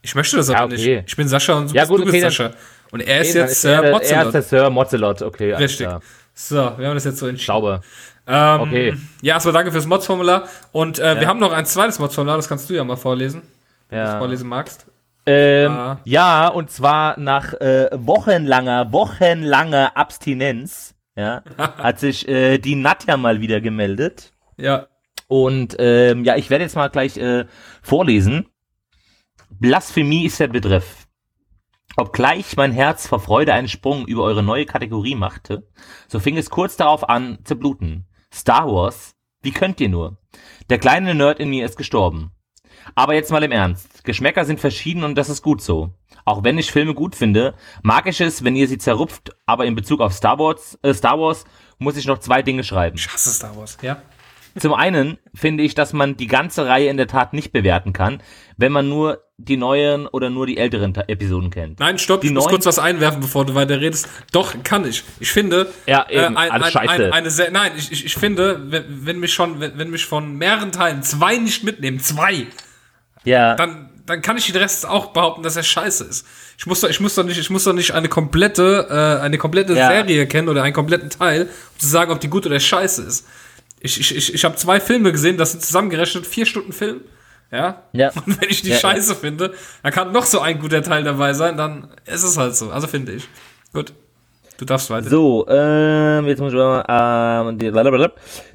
Ich möchte das aber Ja, okay. nicht. Ich bin Sascha und du Ja, bist, gut, du bist okay, dann- Sascha. Und er ist Nee, dann jetzt er, äh, der- er ist der Sir Mozzelot, okay. Richtig. klar. So, wir haben das jetzt so entschieden. Sauber. Ähm, Okay. Ja, erstmal danke fürs Mods-Formular. Und äh, wir haben noch ein zweites Mods-Formular, das kannst du ja mal vorlesen, wenn du es Ja. vorlesen magst. Ähm, Ah. Ja, und zwar nach äh, wochenlanger, wochenlanger Abstinenz, ja, hat sich äh, die Nadja mal wieder gemeldet. Ja. Und ähm, ja, ich werde jetzt mal gleich äh, vorlesen. Blasphemie ist der Betreff. Obgleich mein Herz vor Freude einen Sprung über eure neue Kategorie machte, so fing es kurz darauf an zu bluten. Star Wars? Wie könnt ihr nur? Der kleine Nerd in mir ist gestorben. Aber jetzt mal im Ernst. Geschmäcker sind verschieden und das ist gut so. Auch wenn ich Filme gut finde, mag ich es, wenn ihr sie zerrupft, aber in Bezug auf Star Wars, äh, Star Wars muss ich noch zwei Dinge schreiben. Ich hasse Star Wars, ja. Zum einen finde ich, dass man die ganze Reihe in der Tat nicht bewerten kann, wenn man nur die neuen oder nur die älteren Ta- Episoden kennt. Nein, stopp, Die ich muss kurz was einwerfen, bevor du weiter redest. Doch, kann ich. Ich finde, Ja, eben, äh, ein, alles ein, scheiße. ein, eine sehr, nein, ich, ich, ich finde, wenn, wenn mich schon, wenn, wenn mich von mehreren Teilen zwei nicht mitnehmen, zwei, Ja, dann, dann kann ich den Rest auch behaupten, dass er scheiße ist. Ich muss doch, ich muss doch nicht, ich muss doch nicht eine komplette, äh, eine komplette Ja. Serie kennen oder einen kompletten Teil, um zu sagen, ob die gut oder scheiße ist. Ich, ich, ich, ich habe zwei Filme gesehen, das sind zusammengerechnet vier Stunden Film. Ja. Ja. Und wenn ich die Ja, scheiße finde, dann kann noch so ein guter Teil dabei sein, dann ist es halt so. Also finde ich. Gut. Du darfst weiter. so, ähm, jetzt muss ich mal, ähm, die,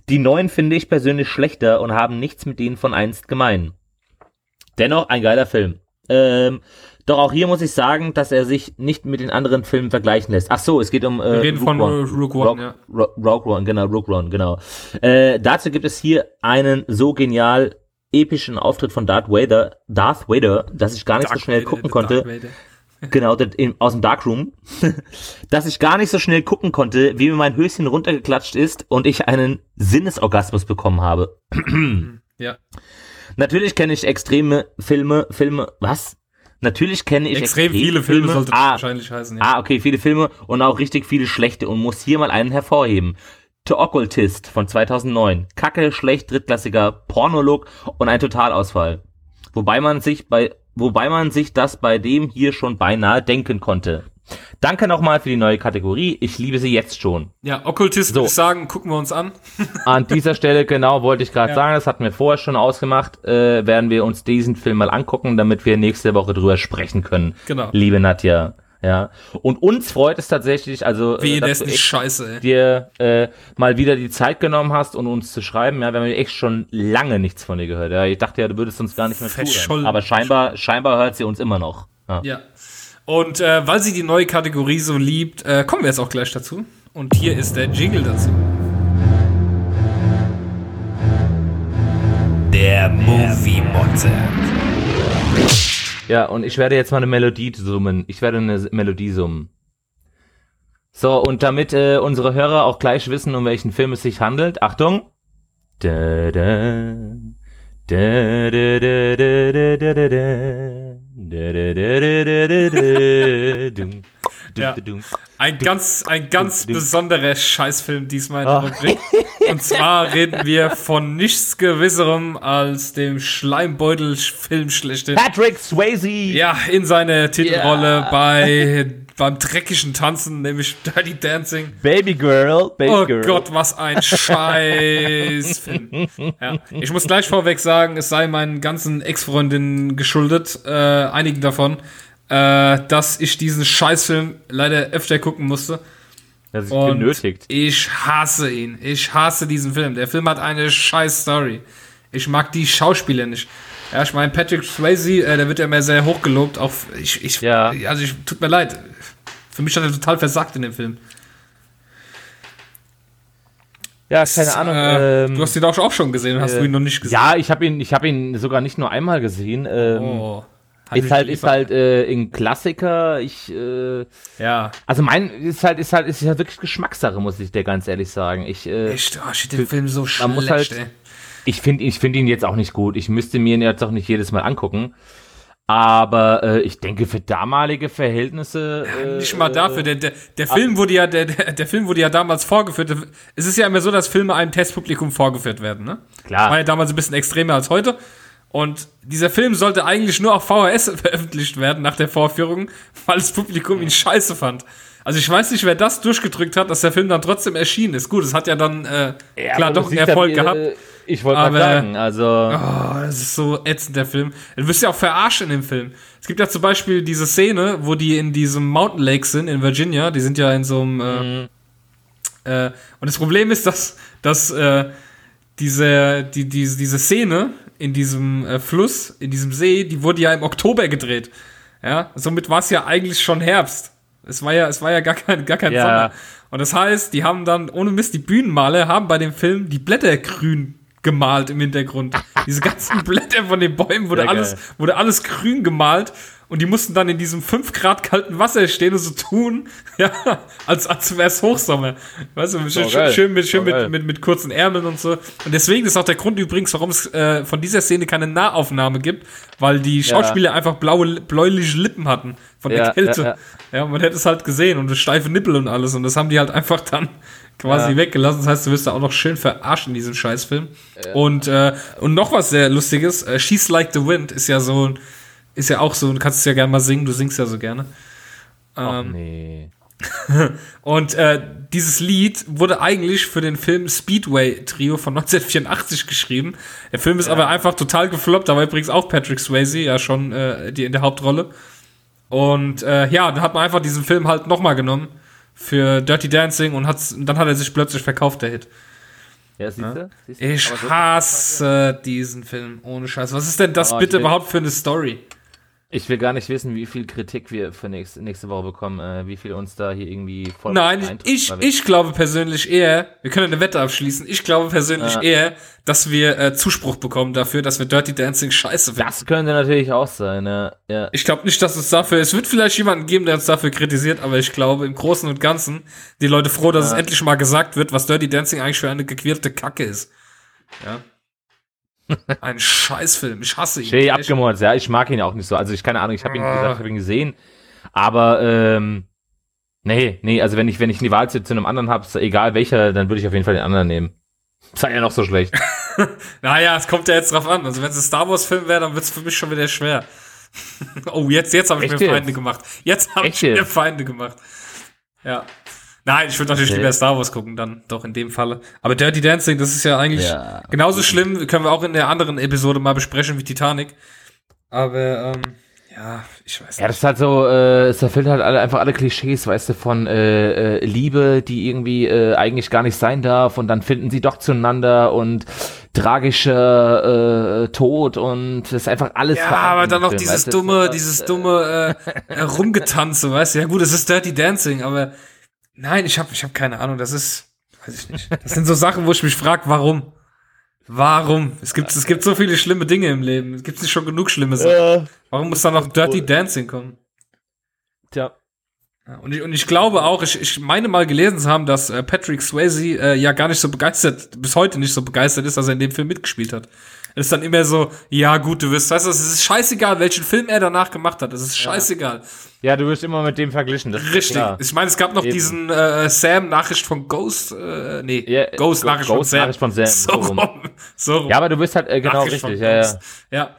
die neuen finde ich persönlich schlechter und haben nichts mit denen von einst gemein. Dennoch ein geiler Film. Ähm, doch auch hier muss ich sagen, dass er sich nicht mit den anderen Filmen vergleichen lässt. Ach so, es geht um äh, Wir reden von One. äh, Rogue One, Rogue, ja. Ro- Rogue One, genau, Rogue One, genau. Äh, dazu gibt es hier einen so genial epischen Auftritt von Darth Vader, Darth Vader, dass ich gar nicht Dark so schnell Vader, gucken konnte. Genau, in, aus dem Darkroom, dass ich gar nicht so schnell gucken konnte, wie mir mein Höschen runtergeklatscht ist und ich einen Sinnesorgasmus bekommen habe. ja. Natürlich kenne ich extreme Filme, Filme, was? Natürlich kenne ich extrem, extrem viele Filme, Filme sollte ah, wahrscheinlich heißen. Ja. Ah, okay, viele Filme und auch richtig viele schlechte und muss hier mal einen hervorheben. The Occultist von 2009. Kacke, schlecht, drittklassiger Pornolog und ein Totalausfall. Wobei man sich bei, wobei man sich das bei dem hier schon beinahe denken konnte. Danke nochmal für die neue Kategorie. Ich liebe sie jetzt schon. Ja, Okkultist so. sagen, gucken wir uns an. an dieser Stelle, genau, wollte ich gerade ja. sagen, das hatten wir vorher schon ausgemacht, äh, werden wir uns diesen Film mal angucken, damit wir nächste Woche drüber sprechen können. Genau. Liebe Nadja. Ja. Und uns freut es tatsächlich, also Wie, äh, dass du scheiße, dir äh, mal wieder die Zeit genommen hast, um uns zu schreiben. Ja, wir haben echt schon lange nichts von dir gehört. Ja, ich dachte ja, du würdest uns gar nicht mehr zuhören. Aber scheinbar, scheinbar hört sie uns immer noch. Ja. ja. Und äh, weil sie die neue Kategorie so liebt, äh, kommen wir jetzt auch gleich dazu. Und hier ist der Jingle dazu. Der Movie Monster. Ja, und ich werde jetzt mal eine Melodie summen. Ich werde eine Melodie summen. So, und damit äh, unsere Hörer auch gleich wissen, um welchen Film es sich handelt, Achtung. Da, da, Ja. Ein ganz, ein ganz besonderer Scheißfilm diesmal in der Rubrik. Und zwar reden wir von nichts Gewisserem als dem Schleimbeutel-Film schlechthin. Patrick Swayze! Ja, in seiner Titelrolle yeah. bei beim dreckigen Tanzen, nämlich Dirty Dancing. Baby Girl, Baby oh Girl. Gott, was ein Scheißfilm. ja. Ich muss gleich vorweg sagen, es sei meinen ganzen Ex-Freundinnen geschuldet, äh, einigen davon, äh, dass ich diesen Scheißfilm leider öfter gucken musste. Das ist benötigt. Ich hasse ihn. Ich hasse diesen Film. Der Film hat eine scheiß Story. Ich mag die Schauspieler nicht. Ja, ich meine, Patrick Swayze, äh, der wird ja immer sehr hochgelobt. Auch ich, ich, ja. also ich, tut mir leid. Für mich hat er total versagt in dem Film. Ja, keine Ahnung. Äh, ähm, du hast ihn auch schon gesehen, hast äh, du ihn noch nicht gesehen? Ja, ich habe ihn, ich habe ihn sogar nicht nur einmal gesehen. Ähm, oh, ist halt, ist halt äh, ein Klassiker. Ich, äh, ja. Also mein ist halt, ist halt, ist halt wirklich Geschmackssache, muss ich dir ganz ehrlich sagen. Ich, äh, Echt, oh, ich den Film so schlecht. Muss halt, ey. Ich finde, ich finde ihn jetzt auch nicht gut. Ich müsste mir ihn jetzt auch nicht jedes Mal angucken. Aber äh, ich denke, für damalige Verhältnisse. Äh, nicht mal dafür. Der, der, der Film wurde ja, der, der, Film wurde ja damals vorgeführt. Es ist ja immer so, dass Filme einem Testpublikum vorgeführt werden, ne? Klar. War ja damals ein bisschen extremer als heute. Und dieser Film sollte eigentlich nur auf VHS veröffentlicht werden nach der Vorführung, weil das Publikum ihn scheiße fand. Also ich weiß nicht, wer das durchgedrückt hat, dass der Film dann trotzdem erschienen ist. Gut, es hat ja dann äh, ja, klar doch einen Erfolg dann, gehabt. Ich wollte mal sagen, also. Oh, das ist so ätzend, der Film. Du wirst ja auch verarscht in dem Film. Es gibt ja zum Beispiel diese Szene, wo die in diesem Mountain Lake sind, in Virginia. Die sind ja in so einem. Äh, mhm. äh, und das Problem ist, dass, dass äh, diese, die, die, diese Szene in diesem äh, Fluss, in diesem See, die wurde ja im Oktober gedreht. Ja, somit war es ja eigentlich schon Herbst. Es war ja, es war ja gar kein, gar kein ja. Sommer. Und das heißt, die haben dann, ohne Mist, die Bühnenmaler haben bei dem Film die Blätter grün gemalt im Hintergrund. Diese ganzen Blätter von den Bäumen wurde alles, wurde alles grün gemalt und die mussten dann in diesem 5 Grad kalten Wasser stehen und so tun, ja, als, als wäre es Hochsommer. Weißt du, oh, schön, schön, mit, schön mit, mit, mit, kurzen Ärmeln und so. Und deswegen ist auch der Grund übrigens, warum es äh, von dieser Szene keine Nahaufnahme gibt, weil die Schauspieler ja. einfach blaue, bläuliche Lippen hatten von der ja, Kälte. Ja, ja, man hätte es halt gesehen und steife Nippel und alles und das haben die halt einfach dann quasi ja. weggelassen. Das heißt, du wirst da auch noch schön verarscht in diesem Scheißfilm. Ja. Und, äh, und noch was sehr Lustiges, äh, She's Like the Wind ist ja so, ist ja auch so, du kannst es ja gerne mal singen, du singst ja so gerne. Ähm, Och, nee. und äh, dieses Lied wurde eigentlich für den Film Speedway Trio von 1984 geschrieben. Der Film ist ja. aber einfach total gefloppt. Da war übrigens auch Patrick Swayze ja schon äh, die in der Hauptrolle. Und äh, ja, dann hat man einfach diesen Film halt nochmal genommen für Dirty Dancing und hat's, dann hat er sich plötzlich verkauft, der Hit. Ja, siehst du? Ich hasse diesen Film, ohne Scheiß. Was ist denn das oh, bitte überhaupt für eine Story? Ich will gar nicht wissen, wie viel Kritik wir für nächste, nächste Woche bekommen, äh, wie viel uns da hier irgendwie voll Nein, ich, ich glaube persönlich eher, wir können eine Wette abschließen, ich glaube persönlich ja. eher, dass wir äh, Zuspruch bekommen dafür, dass wir Dirty Dancing scheiße finden. Das könnte natürlich auch sein, ja. ja. Ich glaube nicht, dass es dafür, es wird vielleicht jemanden geben, der uns dafür kritisiert, aber ich glaube im Großen und Ganzen die Leute froh, dass ja. es endlich mal gesagt wird, was Dirty Dancing eigentlich für eine gequirlte Kacke ist. Ja. Ein Scheißfilm. Ich hasse ihn. Shay abgemordet, ja. Ich mag ihn auch nicht so. Also ich keine Ahnung, ich habe ihn, gesagt, hab ihn gesehen. Aber ähm, nee, nee, also wenn ich, wenn ich die Wahl zu, zu einem anderen habe, egal welcher, dann würde ich auf jeden Fall den anderen nehmen. Sei ja noch so schlecht. naja, es kommt ja jetzt drauf an. Also wenn es ein Star Wars-Film wäre, dann wird es für mich schon wieder schwer. oh, jetzt, jetzt habe ich Echt mir Feinde gemacht. Jetzt habe ich mir Feinde gemacht. Ja. Nein, ich würde natürlich okay. lieber Star Wars gucken, dann doch in dem Falle. Aber Dirty Dancing, das ist ja eigentlich ja. genauso schlimm, können wir auch in der anderen Episode mal besprechen wie Titanic. Aber ähm, ja, ich weiß nicht. Ja, das ist halt so, äh, es erfüllt halt alle, einfach alle Klischees, weißt du, von äh, äh, Liebe, die irgendwie äh, eigentlich gar nicht sein darf und dann finden sie doch zueinander und tragischer äh, Tod und das ist einfach alles Ja, aber dann noch dieses Film, dumme, dieses äh, dumme äh, Rumgetanze, weißt du? Ja gut, es ist Dirty Dancing, aber Nein, ich habe ich hab keine Ahnung. Das ist, weiß ich nicht. Das sind so Sachen, wo ich mich frage, warum? Warum? Es gibt, es gibt so viele schlimme Dinge im Leben. Es gibt nicht schon genug schlimme Sachen. Warum muss da noch Dirty Dancing kommen? Tja. Und ich, und ich glaube auch, ich, ich meine mal gelesen zu haben, dass äh, Patrick Swayze äh, ja gar nicht so begeistert, bis heute nicht so begeistert ist, dass er in dem Film mitgespielt hat. Es ist dann immer so, ja gut, du wirst, weißt du, es ist scheißegal, welchen Film er danach gemacht hat. Es ist scheißegal. Ja. Ja, du wirst immer mit dem verglichen. Richtig. Ich meine, es gab noch Eben. diesen äh, Sam-Nachricht von Ghost, äh, nee, ja, Ghost-Nachricht Ghost von, Sam. von Sam. So rum. so rum. Ja, aber du bist halt äh, genau richtig. Ja, ja. ja.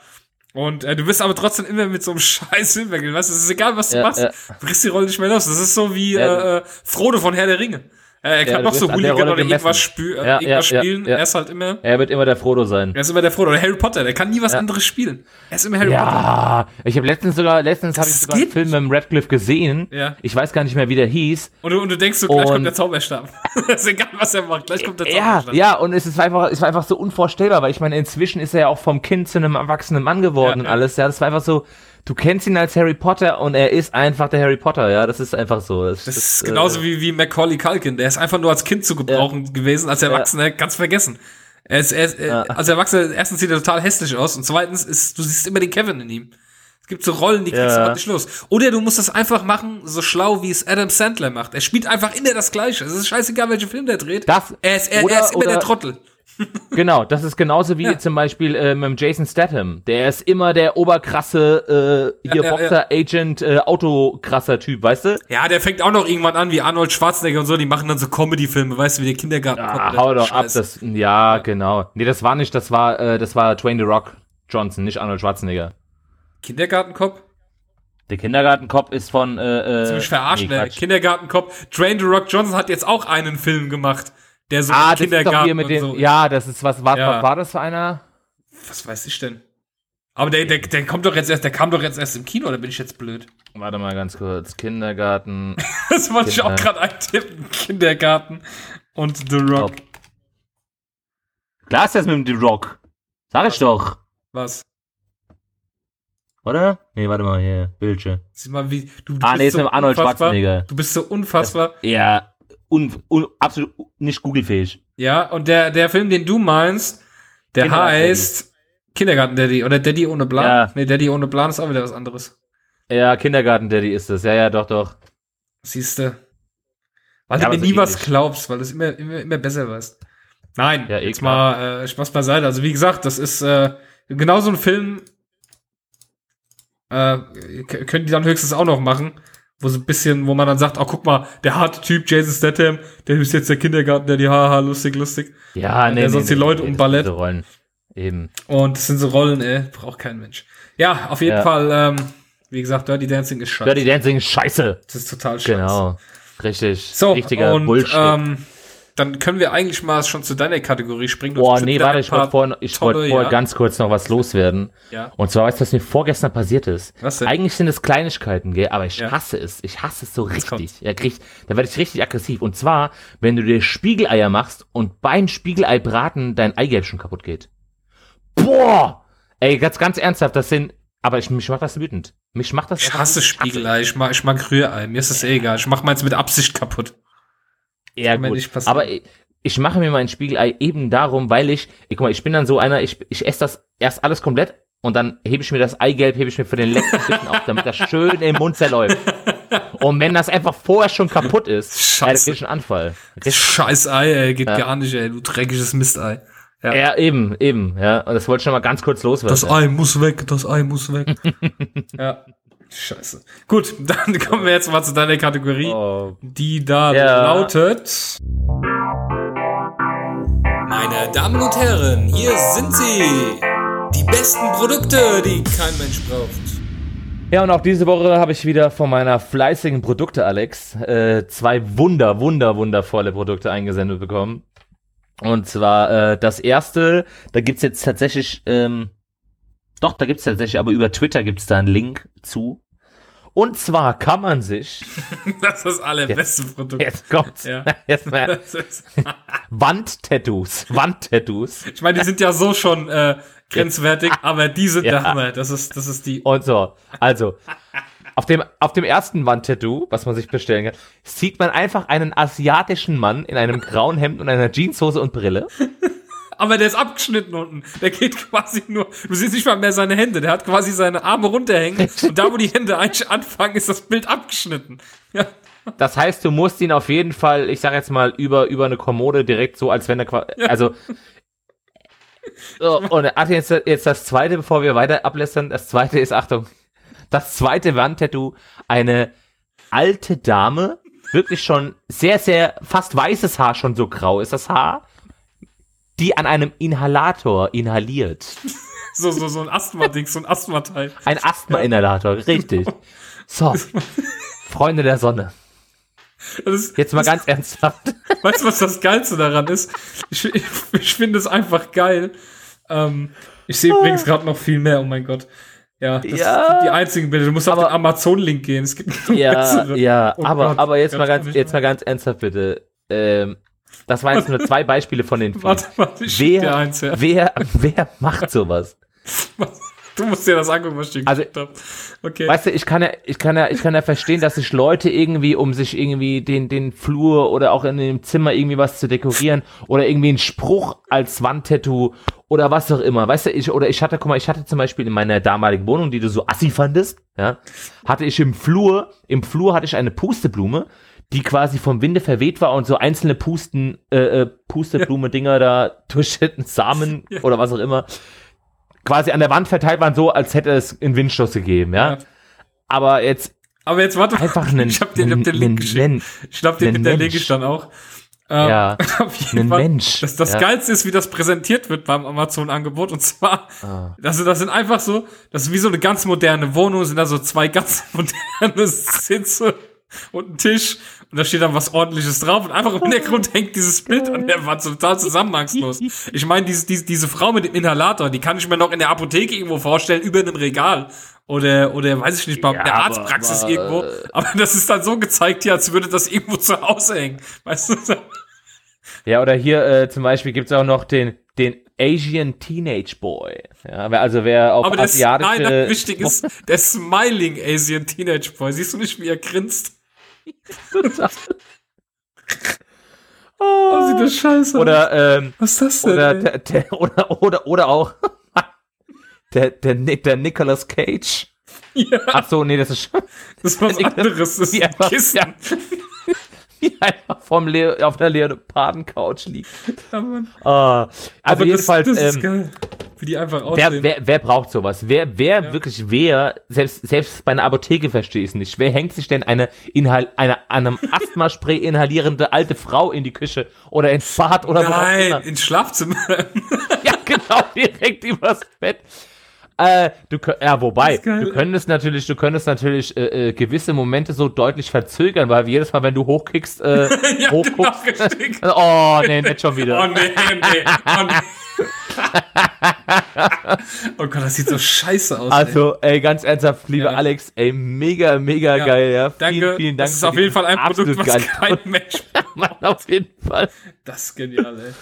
Und äh, du bist aber trotzdem immer mit so einem scheiß Film weißt du, es ist egal, was du ja, machst, ja. du kriegst die Rolle nicht mehr los. Das ist so wie ja. äh, Frodo von Herr der Ringe. Er kann ja, noch so Hooligan oder irgendwas, spü ja, irgendwas ja, spielen. Er ist halt immer. Er wird immer der Frodo sein. Er ist immer der Frodo. Oder Harry Potter, der kann nie was anderes spielen. Er ist immer Harry Potter. Ja, ich habe letztens sogar, letztens habe ich sogar einen Film mit dem Radcliffe gesehen. Ja. Ich weiß gar nicht mehr, wie der hieß. Und du, und du denkst so, gleich und kommt der Zauberstab. ist egal, was er macht, gleich kommt der Zauberstab. Ja, ja, und es ist einfach, es war einfach so unvorstellbar, weil ich meine, inzwischen ist er ja auch vom Kind zu einem erwachsenen Mann geworden und alles. Ja, das war einfach so du kennst ihn als Harry Potter und er ist einfach der Harry Potter, ja, das ist einfach so. Das, das ist genauso äh, wie, wie Macaulay Culkin, der ist einfach nur als Kind zu gebrauchen ja. gewesen, als Erwachsener, ja. ganz vergessen. Er ist, er ist, ja. als Erwachsener, erstens sieht er total hässlich aus und zweitens ist, du siehst immer den Kevin in ihm. Es gibt so Rollen, die kriegst ja. du nicht los. Oder du musst das einfach machen, so schlau wie es Adam Sandler macht. Er spielt einfach immer das Gleiche. Es ist scheißegal, welchen Film der dreht. Das, er, ist, er, oder, er ist immer der Trottel. Genau, das ist genauso wie ja. zum Beispiel äh, mit Jason Statham. Der ist immer der oberkrasse äh, hier ja, Boxer, Agent, äh, Autokrasser Typ, weißt du? Ja, der fängt auch noch irgendwann an wie Arnold Schwarzenegger und so. Die machen dann so Comedy-Filme, weißt du, wie der Kindergarten. Ah, hau doch ab, das, ja, genau. Nee, das war nicht, das war, äh, das war Twain The Rock Johnson, nicht Arnold Schwarzenegger. Kindergartenkopf? Der Kindergartenkopf ist von. Äh, äh, Ziemlich verarscht, nee, ne? Kindergartenkopf. Dwayne The Rock Johnson hat jetzt auch einen Film gemacht der so ah, Kindergarten hier mit den, so. Ja, das ist was, was, ja. was war das für einer? Was weiß ich denn? Aber der, der, der kommt doch jetzt erst, der kam doch jetzt erst im Kino, oder bin ich jetzt blöd? Warte mal ganz kurz. Kindergarten. das wollte Kinder ich auch gerade eintippen. Kindergarten und The Rock. Top. Klar ist das mit dem The Rock. Sag ich doch. Was? Oder? Nee, warte mal hier. Bildschirm. Sieh mal, wie. Du, du ah, nee, ist so mit Arnold Schwarzenegger. Du bist so unfassbar. Das, ja, un, un, absolut nicht Google-fähig. Ja, und der, der Film, den du meinst, der heißt Kindergarten Daddy oder Daddy ohne Plan. Ja. Nee, Daddy ohne Plan ist auch wieder was anderes. Ja, Kindergarten Daddy ist das. Ja, ja, doch, doch. Siehste. Weil ja, du mir nie was glaubst, weil du es immer, immer, immer besser weißt. Nein, ja, eh jetzt klar. mal äh, Spaß beiseite. Also wie gesagt, das ist äh, genau so ein Film, äh, können die dann höchstens auch noch machen wo so ein bisschen, wo man dann sagt, oh, guck mal, der harte Typ, Jason Statham, der ist jetzt der Kindergarten, der die haha, lustig, lustig. Ja, nee, der nee, sonst nee, die Leute nee, um Ballett. Rollen. Eben. Und das sind so Rollen, ey, braucht kein Mensch. Ja, auf jeden ja. Fall, ähm, wie gesagt, Dirty Dancing ist scheiße. Dirty Dancing ist scheiße. Das ist total scheiße. Genau. Richtig. So, Richtiger und, Bullshit. Ähm, dann können wir eigentlich mal schon zu deiner Kategorie springen. Boah, nee, warte, ich wollte vorhin, ich wollte vorhin ja. ganz kurz noch was loswerden. Ja. Und zwar weißt du, was mir vorgestern passiert ist. Was denn? Eigentlich sind es Kleinigkeiten, gell, aber ich ja. hasse es. Ich hasse es so richtig. Ja, krieg, da werde ich richtig aggressiv. Und zwar, wenn du dir Spiegeleier machst und beim Spiegelei braten dein Eigelb schon kaputt geht. Boah! Ey, ganz, ganz ernsthaft, das sind Aber ich, mich macht das wütend. Mich macht das. Ich hasse Spiegelei, ich mag, ich mag Rührei. Mir ist das eh egal. Ich mach meins mit Absicht kaputt. Ja, gut. Aber ich, ich mache mir mein Spiegelei eben darum, weil ich, ich, guck mal, ich bin dann so einer, ich, ich esse das erst alles komplett und dann hebe ich mir das Eigelb, hebe ich mir für den letzten Bitten auf, damit das schön im Mund zerläuft. Und wenn das einfach vorher schon kaputt ist, Scheiße. Ja, das ein Anfall. Scheiß Ei, ey, geht ja. gar nicht, ey, du dreckiges Mistei. Ja. ja, eben, eben, ja. Und das wollte ich schon mal ganz kurz loswerden. Das Ei muss weg, das Ei muss weg. ja. Scheiße. Gut, dann kommen wir jetzt mal zu deiner Kategorie, oh. die da ja. lautet. Meine Damen und Herren, hier sind sie. Die besten Produkte, die kein Mensch braucht. Ja, und auch diese Woche habe ich wieder von meiner fleißigen Produkte, Alex, äh, zwei wunder, wunder, wundervolle Produkte eingesendet bekommen. Und zwar äh, das erste, da gibt's jetzt tatsächlich, ähm, doch, da gibt's tatsächlich, aber über Twitter gibt's da einen Link zu. Und zwar kann man sich. das ist das allerbeste Produkt. Jetzt kommt's. Ja. Jetzt mal. Wandtattoos. Wandtattoos. Ich meine, die sind ja so schon äh, grenzwertig, aber die sind ja. der Hammer. Das ist, das ist die. Und so. Also. Auf dem, auf dem ersten Wandtattoo, was man sich bestellen kann, sieht man einfach einen asiatischen Mann in einem grauen Hemd und einer Jeanshose und Brille. Aber der ist abgeschnitten unten. Der geht quasi nur, du siehst nicht mal mehr seine Hände. Der hat quasi seine Arme runterhängen. Und da, wo die Hände eigentlich anfangen, ist das Bild abgeschnitten. Ja. Das heißt, du musst ihn auf jeden Fall, ich sag jetzt mal, über, über eine Kommode direkt so, als wenn er quasi, ja. also, so, und ach, jetzt, jetzt das zweite, bevor wir weiter ablästern. Das zweite ist, Achtung, das zweite Wandtattoo, eine alte Dame, wirklich schon sehr, sehr, fast weißes Haar, schon so grau ist das Haar, die an einem Inhalator inhaliert. so, so, so ein Asthma-Ding, so ein Asthma-Teil. Ein Asthma-Inhalator, richtig. So, Freunde der Sonne. Ist, Jetzt mal ganz ernsthaft. Weißt du, was das Geilste daran ist? Ich, ich, ich finde es einfach geil. Ähm, ich sehe übrigens gerade noch viel mehr, oh mein Gott. Ja, das ja, sind die einzigen Bilder. Du musst aber, auf den Amazon-Link gehen. Es gibt ja, bessere. Ja, oh aber, aber jetzt mal ganz, jetzt mal ganz ernsthaft bitte. Ähm, das waren jetzt nur zwei Beispiele von den vielen. Warte, warte, ich wer, eins, ja. wer, wer macht sowas? Du musst dir das angucken, was ich also, habe. Okay. Weißt du, ich kann ja, ich kann ja, ich kann ja verstehen, dass sich Leute irgendwie, um sich irgendwie den, den Flur oder auch in dem Zimmer irgendwie was zu dekorieren oder irgendwie einen Spruch als Wandtattoo oder was auch immer. Weißt du, ich, oder ich hatte, guck mal, ich hatte zum Beispiel in meiner damaligen Wohnung, die du so assi fandest, ja, hatte ich im Flur, im Flur hatte ich eine Pusteblume, die quasi vom Winde verweht war und so einzelne Pusten, äh, äh Pusteblume-Dinger da durch Samen ja. oder was auch immer quasi an der Wand verteilt waren, so als hätte es einen Windstoß gegeben, ja. ja. Aber jetzt. Aber jetzt warte, einfach einen, ich hab dir den, Link geschickt. Ich glaube, den hinterlege ich dann auch. Ähm, ja, auf jeden Fall. Mensch. Das, das ja. Geilste ist, wie das präsentiert wird beim Amazon-Angebot. Und zwar, ah. also das sind einfach so, das ist wie so eine ganz moderne Wohnung, sind da so zwei ganz moderne Sitze und ein Tisch und da steht dann was ordentliches drauf und einfach im Hintergrund hängt dieses Bild an der Wand, total zusammenhangslos. Ich meine, diese, diese, diese Frau mit dem Inhalator, die kann ich mir noch in der Apotheke irgendwo vorstellen, über einem Regal. Oder, oder weiß ich nicht, bei ja, der Arztpraxis aber, irgendwo. Äh, aber das ist dann so gezeigt hier, als würde das irgendwo zu Hause hängen. Weißt du? Ja, oder hier äh, zum Beispiel gibt's auch noch den, den Asian Teenage Boy. Ja, also wer auf Aber der asiatische... Nein, nein, wichtig ist der Smiling Asian Teenage Boy. Siehst du nicht, wie er grinst? Total. Oh, sieht das scheiße Oder, ähm, Was ist das denn? Oder, der, der, oder, oder, oder auch der, der, der Nicolas Cage. Ja. Ach so, nee, das ist schon. Das ist was anderes. Das ist ein Kissen. Ja. Die einfach vom Le auf der Leoparden-Couch liegt. Ja, Mann. Uh, also Aber jedenfalls, das, das ähm, ist geil. Wie die einfach aussehen. Wer, wer, wer braucht sowas? Wer, wer ja. wirklich, wer, selbst, selbst bei einer Apotheke verstehe ich es nicht. Wer hängt sich denn eine, Inhal eine, einem Asthma-Spray inhalierende alte Frau in die Küche oder ins Bad oder Nein, ins Schlafzimmer. ja, genau, direkt übers Bett. Äh, du, ja, wobei, du könntest natürlich, du könntest natürlich äh, äh, gewisse Momente so deutlich verzögern, weil jedes Mal, wenn du hochkickst, äh, ja, hochguckst, genau, oh nee, nicht schon wieder. Oh nee, nee, oh nee. oh Gott, das sieht so scheiße aus. Also, ey, ey ganz ernsthaft, liebe ja. Alex, ey, mega, mega ja, geil, ja. Danke. Vielen, vielen Dank. Das ist auf jeden Fall ein Produkt, was kein Mensch braucht. auf jeden Fall. Das ist genial, ey.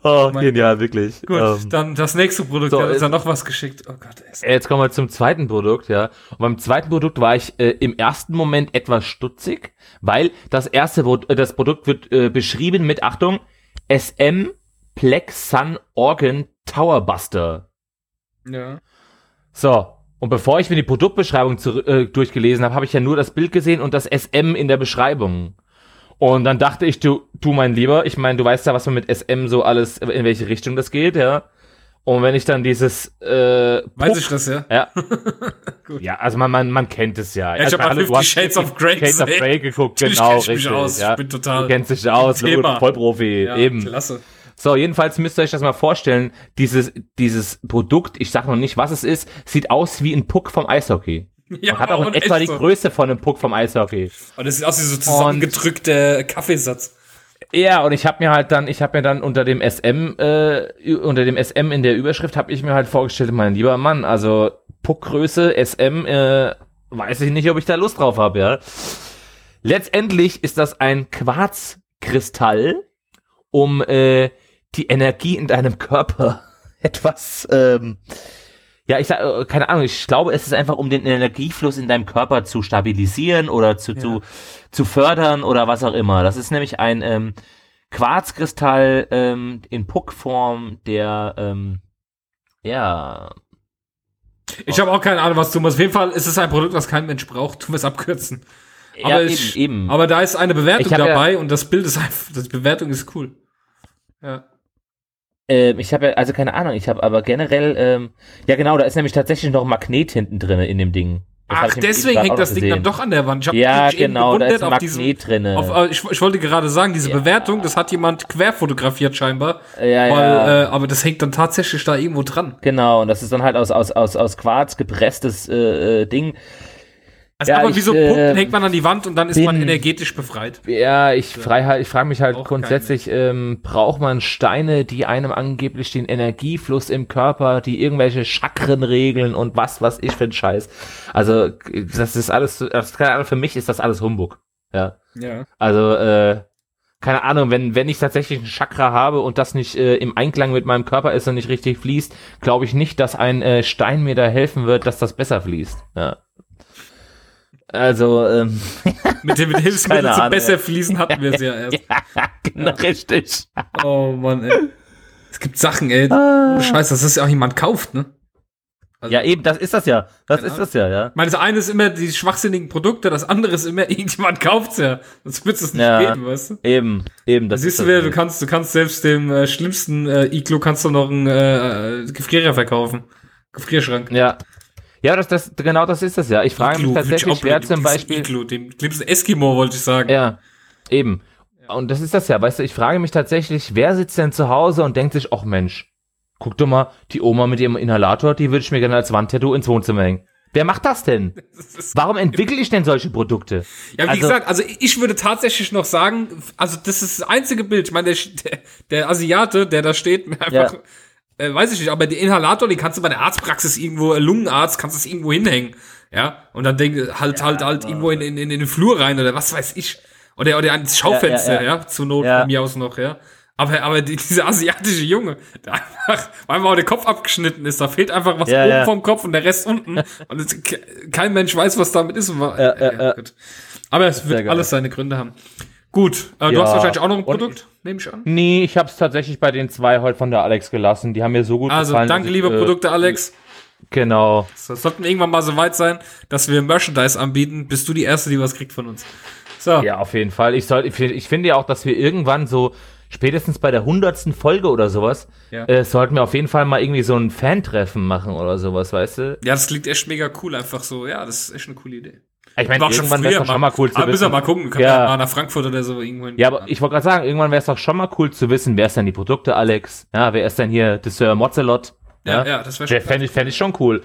Oh, genial, wirklich. Gut, ähm, dann das nächste Produkt, so, da ist ja noch was geschickt. Oh Gott, ey. Jetzt kommen wir zum zweiten Produkt, ja. Und beim zweiten Produkt war ich äh, im ersten Moment etwas stutzig, weil das erste, äh, das Produkt wird äh, beschrieben mit, Achtung, SM Plex Sun Organ Tower Buster. Ja. So, und bevor ich mir die Produktbeschreibung zu, äh, durchgelesen habe, habe ich ja nur das Bild gesehen und das SM in der Beschreibung. Und dann dachte ich, du, du mein Lieber, ich meine, du weißt ja, was man mit SM so alles, in welche Richtung das geht, ja. Und wenn ich dann dieses äh, Weiß ich das, ja? Ja. ja, also man, man, man kennt es ja. ja ich habe alle Fifty Shades of Grey Shades of Grey geguckt, genau, ich richtig. Aus. Ja. Ich bin total. Du kennst dich aus, Thema. Vollprofi, ja, eben. Klasse. So, jedenfalls müsst ihr euch das mal vorstellen, dieses, dieses Produkt, ich sag noch nicht, was es ist, sieht aus wie ein Puck vom Eishockey. Ja, und hat auch in etwa die so. Größe von einem Puck vom Eishockey. Und das sieht aus wie so zusammengedrückte Kaffeesatz. Ja, und ich habe mir halt dann, ich habe mir dann unter dem SM, äh, unter dem SM in der Überschrift habe ich mir halt vorgestellt, mein lieber Mann, also Puckgröße SM, äh, weiß ich nicht, ob ich da Lust drauf habe, ja. Letztendlich ist das ein Quarzkristall, um äh, die Energie in deinem Körper etwas ähm, ja, ich sag, äh, keine Ahnung, ich glaube, es ist einfach, um den Energiefluss in deinem Körper zu stabilisieren oder zu, ja. zu, zu fördern oder was auch immer. Das ist nämlich ein ähm, Quarzkristall ähm, in Puckform, der, ähm, ja. Ich habe auch keine Ahnung, was du machst. Auf jeden Fall ist es ein Produkt, was kein Mensch braucht. Tun wir es abkürzen. Aber, ja, ich, eben, eben. aber da ist eine Bewertung dabei ja, und das Bild ist einfach, die Bewertung ist cool. Ja. Ähm, ich habe ja, also keine Ahnung, ich habe aber generell, ähm, ja genau, da ist nämlich tatsächlich noch ein Magnet hinten drin in dem Ding. Das Ach, deswegen hängt das Ding dann doch an der Wand. Ich ja, genau, da ist ein Magnet drin. Äh, ich, ich, wollte gerade sagen, diese ja. Bewertung, das hat jemand quer fotografiert scheinbar. Ja, weil, ja. Äh, aber das hängt dann tatsächlich da irgendwo dran. Genau, und das ist dann halt aus, aus, aus, aus Quarz gepresstes äh, äh Ding. Also ja, aber wie so äh, Punkten hängt man an die Wand und dann ist bin, man energetisch befreit. Ja, ich, frei, ich frage mich halt grundsätzlich, ähm, braucht man Steine, die einem angeblich den Energiefluss im Körper, die irgendwelche Chakren regeln und was, was ich für ein Scheiß. Also, das ist alles, das, keine Ahnung, für mich ist das alles Humbug. Ja. Ja. Also, äh, keine Ahnung, wenn, wenn ich tatsächlich ein Chakra habe und das nicht äh, im Einklang mit meinem Körper ist und nicht richtig fließt, glaube ich nicht, dass ein äh, Stein mir da helfen wird, dass das besser fließt. Ja. Also, ähm, mit dem Hilfsmittel zu besser fließen hatten wir es ja erst. Ja, genau, ja. richtig. Oh Mann, ey. Es gibt Sachen, ey. Ah. Scheiße, dass das ja auch jemand kauft, ne? Also, ja, eben, das ist das ja. Das ist das ja, ja. Ich meine, das eine ist immer die schwachsinnigen Produkte, das andere ist immer, irgendjemand kauft's ja. Sonst wird's es nicht ja, geben, weißt du? Eben, eben. Das da siehst du wieder, du kannst, du kannst selbst dem äh, schlimmsten äh, Iglo kannst du noch einen äh, Gefrierer verkaufen. Gefrierschrank. Ja, ja, das, das, genau das ist es ja. Ich frage mich tatsächlich, wer zum Beispiel. Iglu, dem schlimmsten Eskimo, wollte ich sagen. Ja, eben. Und das ist das ja, weißt du, ich frage mich tatsächlich, wer sitzt denn zu Hause und denkt sich, ach Mensch, guck doch mal, die Oma mit ihrem Inhalator, die würde ich mir gerne als Wandtattoo ins Wohnzimmer hängen. Wer macht das denn? Das Warum entwickle ich denn solche Produkte? Ja, wie also, gesagt, also ich würde tatsächlich noch sagen, also das ist das einzige Bild. Ich meine, der, der Asiate, der da steht, einfach ja äh, weiß ich nicht, aber den Inhalator, den kannst du bei der Arztpraxis irgendwo, äh, Lungenarzt, kannst du es irgendwo hinhängen. Ja, und dann denk, halt, ja, halt, halt irgendwo in, in, in den Flur rein oder was weiß ich. Oder, oder ans Schaufenster, ja, ja, ja. zur Not von mir aus noch, ja. Aber, aber die, dieser asiatische Junge, der einfach, weil auch der Kopf abgeschnitten ist, da fehlt einfach was ja, oben ja. vom Kopf und der Rest unten. und es, kein Mensch weiß, was damit ist. Ja. Aber es wird alles seine Gründe haben. Gut, äh, du hast wahrscheinlich auch noch ein Produkt, nehme ich an. Nee, ich habe es tatsächlich bei den zwei heute von der Alex gelassen. Die haben mir so gut also, gefallen. Also danke, liebe ich, äh, Produkte, Alex. Genau. Das sollten irgendwann mal so weit sein, dass wir Merchandise anbieten. Bist du die Erste, die was kriegt von uns. So. Ja, auf jeden Fall. Ich, soll, ich, ich finde ja auch, dass wir irgendwann so spätestens bei der hundertsten Folge oder sowas, ja. äh, sollten wir auf jeden Fall mal irgendwie so ein Fan-Treffen machen oder sowas, weißt du? Ja, das klingt echt mega cool, einfach so. Ja, das ist echt eine coole Idee. Ich meine, irgendwann wäre es doch schon mal cool zu aber wissen. Müssen wir mal gucken, können ja. mal nach Frankfurt oder so irgendwann. Ja, aber ich wollte gerade sagen, irgendwann wäre es doch schon mal cool zu wissen, wer ist denn die Produkte, Alex? Ja, wer ist denn hier der Sir Mozelot? Ja, ja, ja das wäre schon. Fände ich, fänd ich schon cool.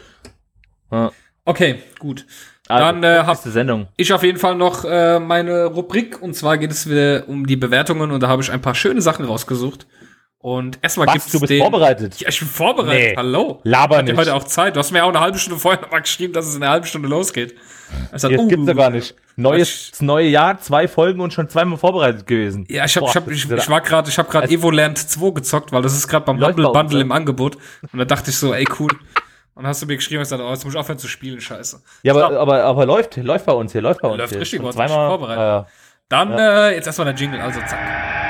Ja. Okay, gut. Also, Dann äh, Sendung. ich auf jeden Fall noch äh, meine Rubrik und zwar geht es wieder um die Bewertungen und da habe ich ein paar schöne Sachen rausgesucht. Und erstmal gibt's du bist den, vorbereitet. Ja, ich bin vorbereitet. Nee, Hallo. Laber nicht. heute auch Zeit. Du hast mir auch eine halbe Stunde vorher nochmal geschrieben, dass es in einer halben Stunde losgeht. Also, das uh, gibt's ja gar nicht. Neues, das neue Jahr, zwei Folgen und schon zweimal vorbereitet gewesen. Ja, ich, hab, Boah, ich, hab, ich, ich war gerade, ich habe gerade Evoland 2 gezockt, weil das ist gerade beim Bundle, Bundle im Angebot. Und da dachte ich so, ey cool. Und dann hast du mir geschrieben, ich gesagt, oh, jetzt muss ich aufhören zu spielen, scheiße. Ja, aber, aber, aber läuft, läuft bei uns hier, läuft bei uns läuft hier. richtig, gut, zweimal vorbereitet. Äh, Dann ja. äh, jetzt erstmal der Jingle, also zack.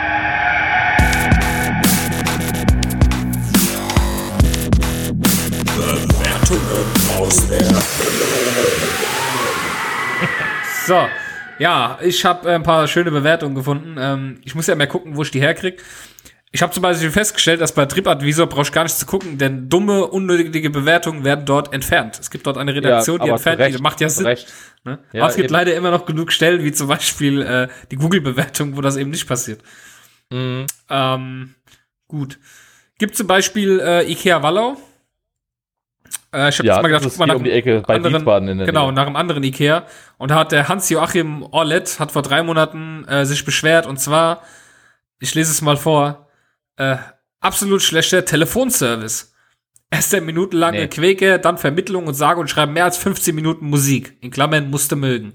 So, ja, ich habe äh, ein paar schöne Bewertungen gefunden. Ähm, ich muss ja mal gucken, wo ich die herkriege. Ich habe zum Beispiel festgestellt, dass bei TripAdvisor brauchst du gar nicht zu gucken, denn dumme, unnötige Bewertungen werden dort entfernt. Es gibt dort eine Redaktion, ja, die entfernt, Recht, die macht ja Sinn. Ne? Ja, aber es gibt eben. leider immer noch genug Stellen, wie zum Beispiel äh, die Google-Bewertung, wo das eben nicht passiert. Mhm. Ähm, gut. Gibt zum Beispiel äh, Ikea Wallau. Äh, ich habe ja, mal gedacht, guck mal nach um die Ecke bei anderen, in der genau, Nähe. nach einem anderen Ikea. Und da hat der Hans-Joachim Orlet hat vor drei Monaten äh, sich beschwert und zwar, ich lese es mal vor, äh, absolut schlechter Telefonservice. Erst eine Minuten lange nee. Quäke, dann Vermittlung und sage und schreibe mehr als 15 Minuten Musik. In Klammern musste mögen.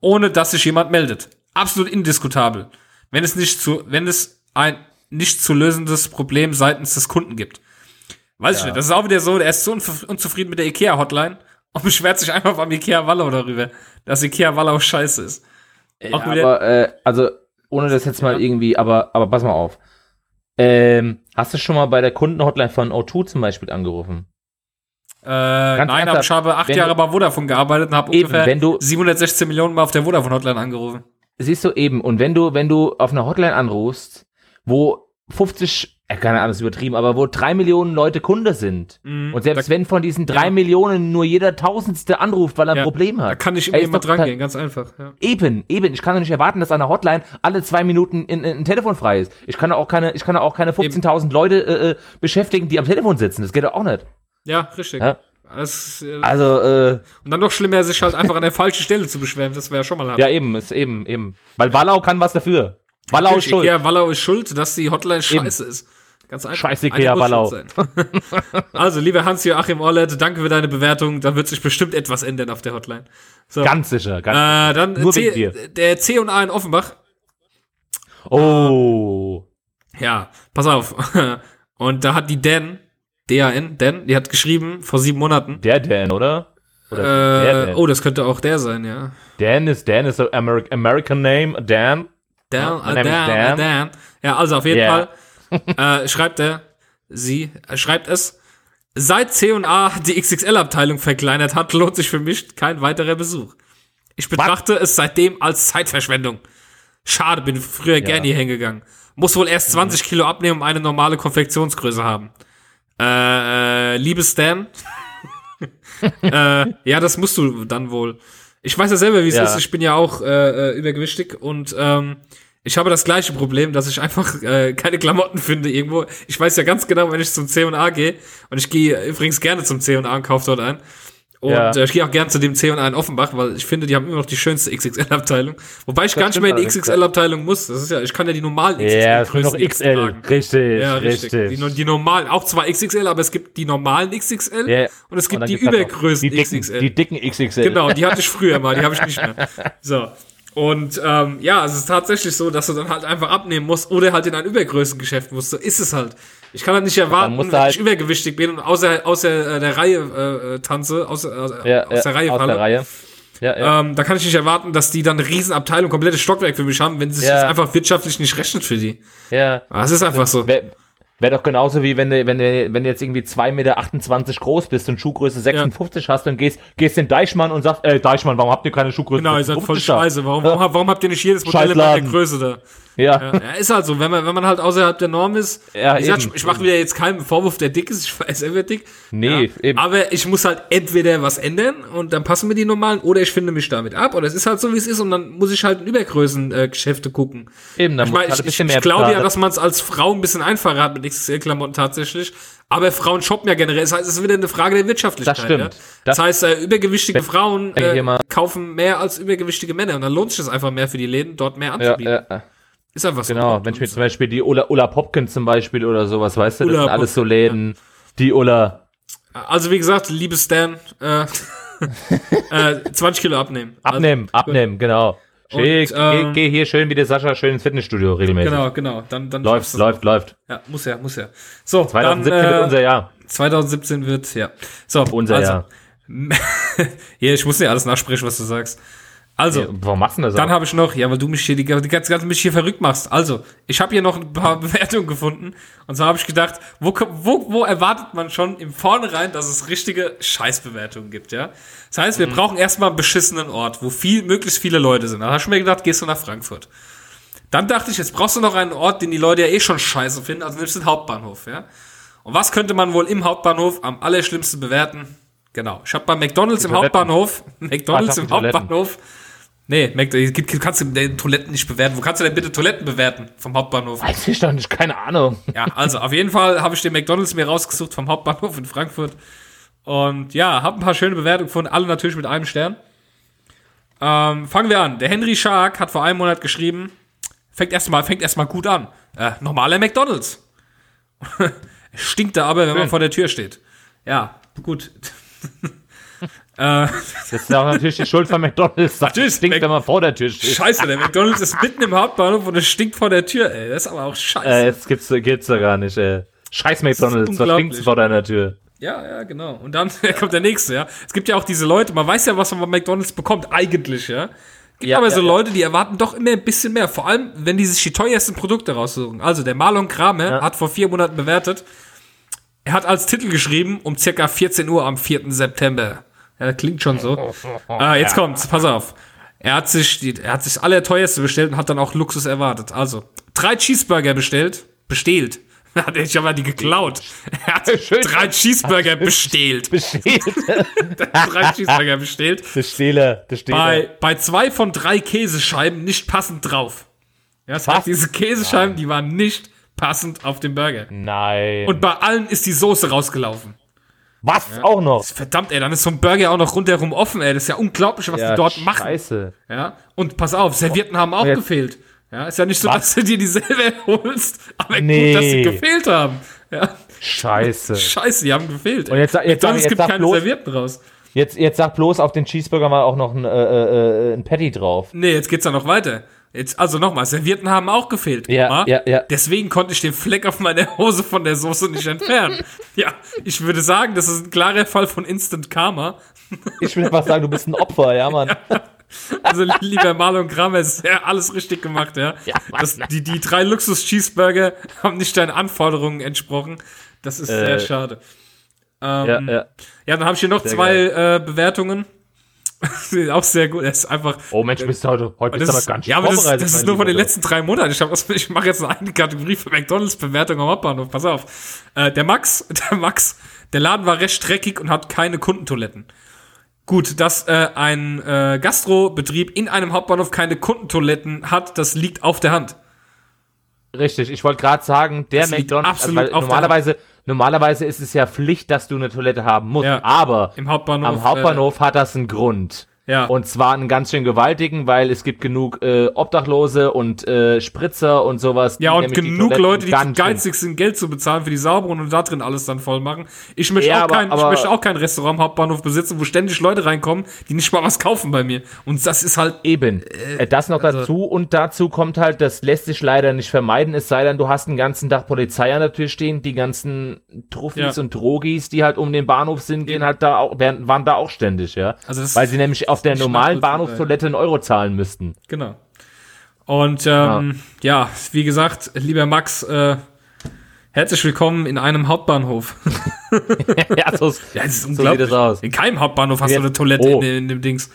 Ohne dass sich jemand meldet. Absolut indiskutabel. Wenn es nicht zu, wenn es ein nicht zu lösendes Problem seitens des Kunden gibt. Weiß ja. ich nicht. Das ist auch wieder so, er ist so unzufrieden mit der IKEA-Hotline und beschwert sich einfach beim IKEA Wallau darüber, dass IKEA Wallau scheiße ist. Ja, aber, äh, also, ohne das jetzt mal irgendwie, aber, aber pass mal auf. Ähm, hast du schon mal bei der Kundenhotline von O2 zum Beispiel angerufen? Äh, nein, aber ich habe acht Jahre bei Vodafone gearbeitet und habe ungefähr wenn du, 716 Millionen Mal auf der Vodafone-Hotline angerufen. Siehst du eben, und wenn du, wenn du auf einer Hotline anrufst, wo 50 ja, keine Ahnung, ist übertrieben, aber wo drei Millionen Leute Kunde sind. Mhm, und selbst wenn von diesen drei ja. Millionen nur jeder Tausendste anruft, weil er ein ja, Problem hat. Da kann ich immer jemand rangehen, ganz einfach. Ja. Eben, eben. Ich kann doch nicht erwarten, dass an der Hotline alle zwei Minuten in, in, ein Telefon frei ist. Ich kann auch keine, ich kann auch keine 15.000 Leute äh, äh, beschäftigen, die am Telefon sitzen. Das geht doch auch nicht. Ja, richtig. Das, äh, also, äh, Und dann noch schlimmer, sich halt einfach an der falschen Stelle zu beschweren. Das wäre ja schon mal hart. Ja, eben, ist eben, eben. Weil Wallau kann was dafür. Wallau ist schuld. Ja, Wallau ist schuld, dass die Hotline scheiße Eben. ist. Ganz einfach. Scheiße, Ikea Wallau. also, lieber Hans-Joachim Orlet, danke für deine Bewertung. Da wird sich bestimmt etwas ändern auf der Hotline. So. Ganz sicher, ganz äh, sicher. Dann Nur C, der C und A in Offenbach. Oh. Ja, pass auf. Und da hat die Dan, D-A-N, Dan, die hat geschrieben vor sieben Monaten. Der Dan, oder? oder äh, Dan. Oh, das könnte auch der sein, ja. Dan ist Dan ist Ameri American Name, Dan. Dan, uh, Dan, Dan. Dan. Ja, also auf jeden yeah. Fall äh, schreibt er, sie äh, schreibt es. Seit C&A die XXL-Abteilung verkleinert hat, lohnt sich für mich kein weiterer Besuch. Ich betrachte What? es seitdem als Zeitverschwendung. Schade, bin früher ja. gerne hier hingegangen. Muss wohl erst 20 mhm. Kilo abnehmen, um eine normale Konfektionsgröße haben. Äh, äh liebes Stan. äh, ja, das musst du dann wohl. Ich weiß ja selber, wie es ja. ist. Ich bin ja auch äh, äh, übergewichtig und ähm, ich habe das gleiche Problem, dass ich einfach äh, keine Klamotten finde irgendwo. Ich weiß ja ganz genau, wenn ich zum C&A gehe und ich gehe übrigens gerne zum C&A und kaufe dort ein. Und ja. äh, ich gehe auch gerne zu dem C&A in Offenbach, weil ich finde, die haben immer noch die schönste XXL-Abteilung. Wobei ich das gar nicht mehr in die XXL-Abteilung muss. Das ist ja, ich kann ja die normalen XXL-Größen ja, XL. Tragen. Richtig, ja, richtig. richtig. Die, die, normalen, auch zwar XXL, aber es gibt die normalen XXL ja. und es gibt und die Übergrößen die dicken, XXL. Die dicken XXL. Genau, die hatte ich früher mal, die habe ich nicht mehr. So. Und ähm, ja, es ist tatsächlich so, dass du dann halt einfach abnehmen musst oder halt in ein Übergrößengeschäft musst. So ist es halt. Ich kann halt nicht erwarten, wenn halt ich übergewichtig bin und außer, außer äh, der Reihe äh, tanze, außer, äh, ja, aus der Reihe aus falle. Der Reihe. Ja, ja. Ähm, da kann ich nicht erwarten, dass die dann eine Riesenabteilung, komplettes Stockwerk für mich haben, wenn es sich ja. einfach wirtschaftlich nicht rechnet für die. Ja. Das ist einfach so. Wer, Wäre doch genauso wie wenn du, wenn du, wenn du jetzt irgendwie 2,28 Meter groß bist und Schuhgröße 56 ja. hast, dann gehst, gehst in Deichmann und sagst, äh, Deichmann, warum habt ihr keine Schuhgröße? Genau, ihr seid voll scheiße. Warum, warum, warum habt ihr nicht jedes Modell in der Größe da? Ja. ja. Ist halt so, wenn man, wenn man halt außerhalb der Norm ist. Ja, ich, sag, ich mache wieder jetzt keinen Vorwurf, der dick ist, ich weiß, er wird dick. Nee, ja. eben. Aber ich muss halt entweder was ändern und dann passen mir die normalen oder ich finde mich damit ab oder es ist halt so, wie es ist und dann muss ich halt in Übergrößengeschäfte äh, gucken. Eben, dann ich mein, ich, ich, ich glaube ja, dass man es als Frau ein bisschen einfacher hat mit XXL-Klamotten tatsächlich. Aber Frauen shoppen ja generell. Das heißt, es ist wieder eine Frage der Wirtschaftlichkeit. Das stimmt. Ja? Das, das, heißt, äh, übergewichtige Frauen äh, kaufen mehr als übergewichtige Männer und dann lohnt sich das einfach mehr für die Läden, dort mehr anzubieten. Ja, ja. Ist einfach so. Genau, wenn ich mir zum Beispiel die Ulla, Ulla Popkin zum Beispiel oder sowas, weißt du, das Ulla sind alles so Läden, ja. die Ulla. Also wie gesagt, liebe Stan, äh, äh, 20 Kilo abnehmen. Abnehmen, also, abnehmen, genau. Schick, und, ähm, geh, geh, hier schön wie der Sascha schön ins Fitnessstudio regelmäßig. Genau, genau. Dann, dann läuft, läuft, läuft. Ja, muss ja, muss ja. So, 2017 dann, äh, wird unser Jahr. 2017 wird, ja. So, unser also, Jahr. Hier, ich muss dir alles nachsprechen, was du sagst. Also, ja, warum machst du das? Dann habe ich noch, ja, weil du mich hier die, die ganze, ganze mich hier verrückt machst. Also, ich habe hier noch ein paar Bewertungen gefunden und so habe ich gedacht, wo, wo, wo erwartet man schon im Vornherein, dass es richtige Scheißbewertungen gibt, ja? Das heißt, wir mhm. brauchen erstmal einen beschissenen Ort, wo viel, möglichst viele Leute sind. Da hast du mir gedacht, gehst du nach Frankfurt. Dann dachte ich, jetzt brauchst du noch einen Ort, den die Leute ja eh schon scheiße finden, also nimmst du den Hauptbahnhof, ja? Und was könnte man wohl im Hauptbahnhof am allerschlimmsten bewerten? Genau. Ich habe bei McDonalds im Hauptbahnhof, McDonalds im Hauptbahnhof, Nee, Mac, kannst du den Toiletten nicht bewerten. Wo kannst du denn bitte Toiletten bewerten vom Hauptbahnhof? Weiß ich doch nicht, keine Ahnung. Ja, also auf jeden Fall habe ich den McDonalds mir rausgesucht vom Hauptbahnhof in Frankfurt. Und ja, habe ein paar schöne Bewertungen gefunden, alle natürlich mit einem Stern. Ähm, fangen wir an. Der Henry Shark hat vor einem Monat geschrieben, fängt erstmal fängt erstmal gut an. Äh, normaler McDonalds. Stinkt da aber, wenn man vor der Tür steht. Ja, gut. Äh, das ist auch natürlich die Schuld von McDonalds. Natürlich stinkt, wenn man vor der Tür steht. Scheiße, der McDonalds ist mitten im Hauptbahnhof und es stinkt vor der Tür, ey. Das ist aber auch scheiße. Äh, das gibt's, gibt's doch gar nicht, ey. Scheiß McDonalds, was stinkt's vor deiner Tür? Ja, ja, genau. Und dann kommt der nächste, ja. Es gibt ja auch diese Leute, man weiß ja, was man bei McDonalds bekommt, eigentlich, ja. Gibt ja, aber ja, so ja. Leute, die erwarten doch immer ein bisschen mehr. Vor allem, wenn die sich die teuersten Produkte raussuchen. Also, der Marlon Kramer ja. hat vor vier Monaten bewertet, er hat als Titel geschrieben, um circa 14 Uhr am 4. September. Ja, klingt schon so. Ah, jetzt kommt's, pass auf. Er hat sich, die, er hat sich alle teuerste bestellt und hat dann auch Luxus erwartet. Also, drei Cheeseburger bestellt, bestellt. Hat er aber die geklaut. Er hat drei Cheeseburger bestellt. Bestellt. drei Cheeseburger bestellt. Bestehler, Bestehler. Bei, bei zwei von drei Käsescheiben nicht passend drauf. Ja, das heißt, diese Käsescheiben, die waren nicht passend auf dem Burger. Nein. Und bei allen ist die Soße rausgelaufen. Was? Ja. Auch noch? Verdammt, ey, dann ist so ein Burger auch noch rundherum offen, ey. Das ist ja unglaublich, was ja, die dort machen. Scheiße. Ja. Und pass auf, Servietten haben auch gefehlt. Ja, ist ja nicht so, was? dass du dir dieselbe holst, aber nee. gut, dass sie gefehlt haben. Ja. Scheiße. Scheiße, die haben gefehlt. Und jetzt, jetzt, sag, jetzt, gibt keine bloß, Servietten raus. Jetzt, jetzt sag bloß auf den Cheeseburger mal auch noch ein, äh, äh, äh ein Patty drauf. Nee, jetzt geht's ja noch weiter. Jetzt, also nochmal, Servietten haben auch gefehlt. Ja, ja, ja. Deswegen konnte ich den Fleck auf meiner Hose von der Soße nicht entfernen. ja, ich würde sagen, das ist ein klarer Fall von Instant Karma. ich würde einfach sagen, du bist ein Opfer, ja, Mann. Ja. Also, lieber Marlon Kramer, ist ja alles richtig gemacht, ja. ja das, die, die drei Luxus-Cheeseburger haben nicht deinen Anforderungen entsprochen. Das ist äh, sehr schade. Ähm, ja, ja. ja, dann habe ich hier noch sehr zwei äh, Bewertungen. auch sehr gut. Er ist einfach. Oh Mensch, bist du heute, heute bist du aber ganz Ja, aber das, das ist nur von den letzten drei Monaten. Ich, ich mache jetzt eine Kategorie für McDonalds-Bewertung am Hauptbahnhof. Pass auf. Äh, der Max, der Max, der Laden war recht streckig und hat keine Kundentoiletten. Gut, dass äh, ein äh, Gastrobetrieb in einem Hauptbahnhof keine Kundentoiletten hat, das liegt auf der Hand. Richtig, ich wollte gerade sagen, der das McDonalds, also, normalerweise, normalerweise ist es ja Pflicht, dass du eine Toilette haben musst, ja, aber am Hauptbahnhof äh, hat das einen Grund. Ja. Und zwar einen ganz schön gewaltigen, weil es gibt genug äh, Obdachlose und äh, Spritzer und sowas. Ja, und genug Leute, die geizig sind, Geld zu bezahlen für die sauberen und da drin alles dann voll machen. Ich möchte, ja, auch, aber, kein, aber, ich möchte auch kein Restaurant am Hauptbahnhof besitzen, wo ständig Leute reinkommen, die nicht mal was kaufen bei mir. Und das ist halt. Eben. Äh, das noch also, dazu und dazu kommt halt, das lässt sich leider nicht vermeiden, es sei denn, du hast den ganzen Tag Polizei an der Tür stehen, die ganzen Truffis ja. und Drogis, die halt um den Bahnhof sind, gehen halt da auch, waren da auch ständig, ja. Also das weil sie nämlich auf der normalen Bahnhofstoilette einen Euro zahlen müssten. Genau. Und ähm, ja. ja. wie gesagt, lieber Max, äh, herzlich willkommen in einem Hauptbahnhof. ja, so, ja, das ist unglaublich. So sieht das aus. In keinem Hauptbahnhof hast jetzt, du eine Toilette oh. in, in, dem Dings.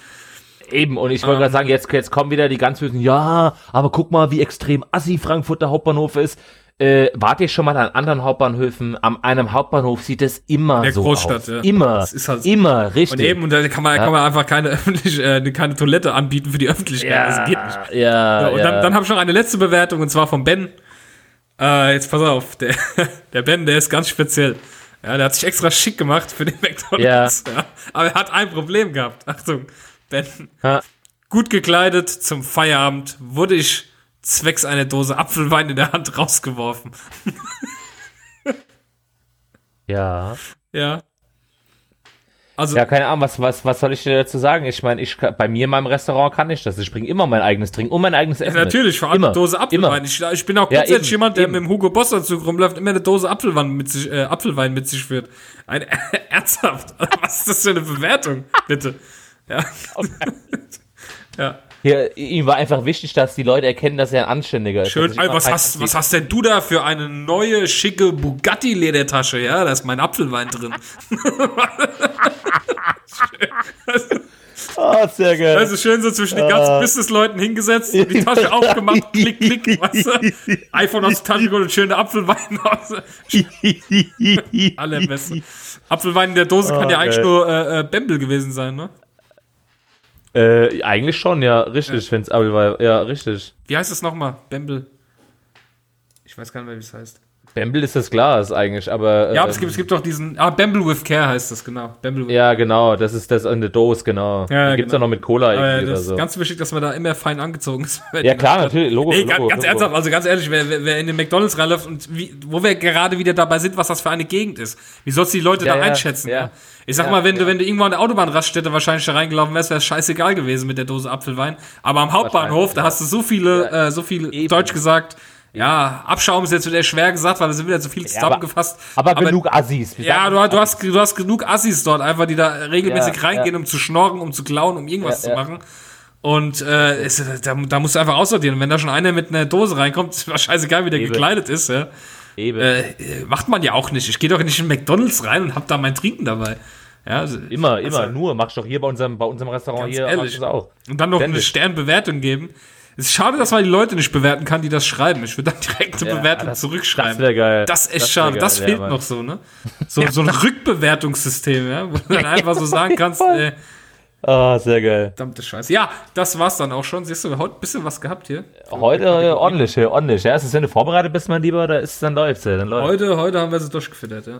Eben, und ich wollte ähm, gerade sagen, jetzt, jetzt kommen wieder die ganz bösen, ja, aber guck mal, wie extrem assi Frankfurt der Hauptbahnhof ist. Äh, wart ihr schon mal an anderen Hauptbahnhöfen? Am einem Hauptbahnhof sieht es immer Der so Großstadt, aus. Ja. Immer, halt immer, richtig. Und eben, und da kann man, ja. kann man einfach keine öffentliche, äh, keine Toilette anbieten für die Öffentlichkeit. Ja, das geht nicht. Ja, ja und dann, dann habe ich noch eine letzte Bewertung, und zwar von Ben. Äh, jetzt pass auf, der, der Ben, der ist ganz speziell. Ja, der hat sich extra schick gemacht für den McDonalds. Ja. ja. Aber er hat ein Problem gehabt. Achtung, Ben. Ha. Gut gekleidet zum Feierabend wurde ich zwecks einer Dose Apfelwein in der Hand rausgeworfen. Ja. Ja. Also, Ja, keine Ahnung, was, was, was soll ich dir dazu sagen? Ich meine, ich, bei mir in meinem Restaurant kann ich das. Ich bringe immer mein eigenes Trinken und mein eigenes Essen. mit. natürlich, vor allem immer. eine Dose Apfelwein. Ich, ich bin auch Ja, grundsätzlich eben, jemand, der eben. mit dem Hugo Boss Anzug rumläuft, immer eine Dose Apfelwein mit sich, äh, Apfelwein mit sich führt. Ein, ernsthaft. Was ist das für eine Bewertung? Bitte. Ja. ja. Hier, ihm war einfach wichtig, dass die Leute erkennen, dass er ein Anständiger ist. Schön. Immer was hast, was hast denn du da für eine neue, schicke Bugatti-Ledertasche? Ja, da ist mein Apfelwein drin. Oh, sehr geil. Also schön so zwischen den ganzen Businessleuten hingesetzt, und die Tasche aufgemacht, klick, klick, weißt du? iPhone aus der Tasche geholt und schöne Apfelwein aus. Allerbeste. Apfelwein in der Dose kann Oh, ja eigentlich nur äh, äh, Bembel gewesen sein, ne? Äh, eigentlich schon, ja, richtig, wenn's aber war. Ja, richtig. Wie heißt es nochmal? Bembel. Ich weiß gar nicht mehr, wie es heißt. Bembel ist das Glas eigentlich, aber. Ja, ähm, aber es gibt, es gibt doch diesen. Ah, Bembel with Care heißt das, genau. Bembel with Ja, genau, das ist das in der Dose, genau. Ja, Die Gibt's genau. auch noch mit Cola irgendwie das oder ist so. ganz wichtig, dass man da immer fein angezogen ist. Ja, klar, natürlich, Logo. Ey, Logo, ganz, Logo. ernsthaft, also ganz ehrlich, wer, wer- in den McDonalds reinläuft und wie, wo wir gerade wieder dabei sind, was das für eine Gegend ist. Wie sollst du die Leute Ja, da ja, einschätzen? ja. Ja. Ich sag Ja, mal, wenn du, ja. wenn du irgendwo an der Autobahnraststätte wahrscheinlich da reingelaufen wärst, wäre es scheißegal gewesen mit der Dose Apfelwein. Aber am Hauptbahnhof, da hast du so viele, äh, so viel, Eben. Deutsch gesagt, ja, Abschaum ist jetzt wieder schwer gesagt, weil da sind wieder so viel Ja, aber- zusammengefasst. Aber, genug Assis. Wir Ja, du, du, hast, du hast genug Assis dort einfach, die da regelmäßig Ja, reingehen, um zu schnorren, um zu klauen, um irgendwas zu machen. Und äh, es, da, da musst du einfach aussortieren. Und wenn da schon einer mit einer Dose reinkommt, ist mir scheißegal, wie der Eben. gekleidet ist. Ja. Eben. Äh, macht man ja auch nicht. Ich gehe doch nicht in McDonalds rein und hab da mein Trinken dabei. Ja, also, immer, immer, also, nur. Machst du doch hier bei unserem, bei unserem Restaurant hier ehrlich. auch. Und dann noch eine Ständig. Sternbewertung geben. Es ist schade, dass man die Leute nicht bewerten kann, die das schreiben. Ich würde dann direkt eine Ja, Bewertung das- zurückschreiben. Das wäre geil. Das ist echt wär schade. geil, das ja, fehlt Mann. noch so, ne? So, so ein Rückbewertungssystem, ja? Wo du dann einfach so sagen kannst, äh, Ah, sehr geil. verdammte Scheiße. Ja, das war's dann auch schon. Siehst du, heute ein bisschen was gehabt hier. Heute äh, ordentlich, ja, ordentlich. Ja, es ist, wenn du vorbereitet bist, mein Lieber, da ist dann läuft's, ja, dann läuft's. Heute, heute haben wir sie durchgefüttert, ja.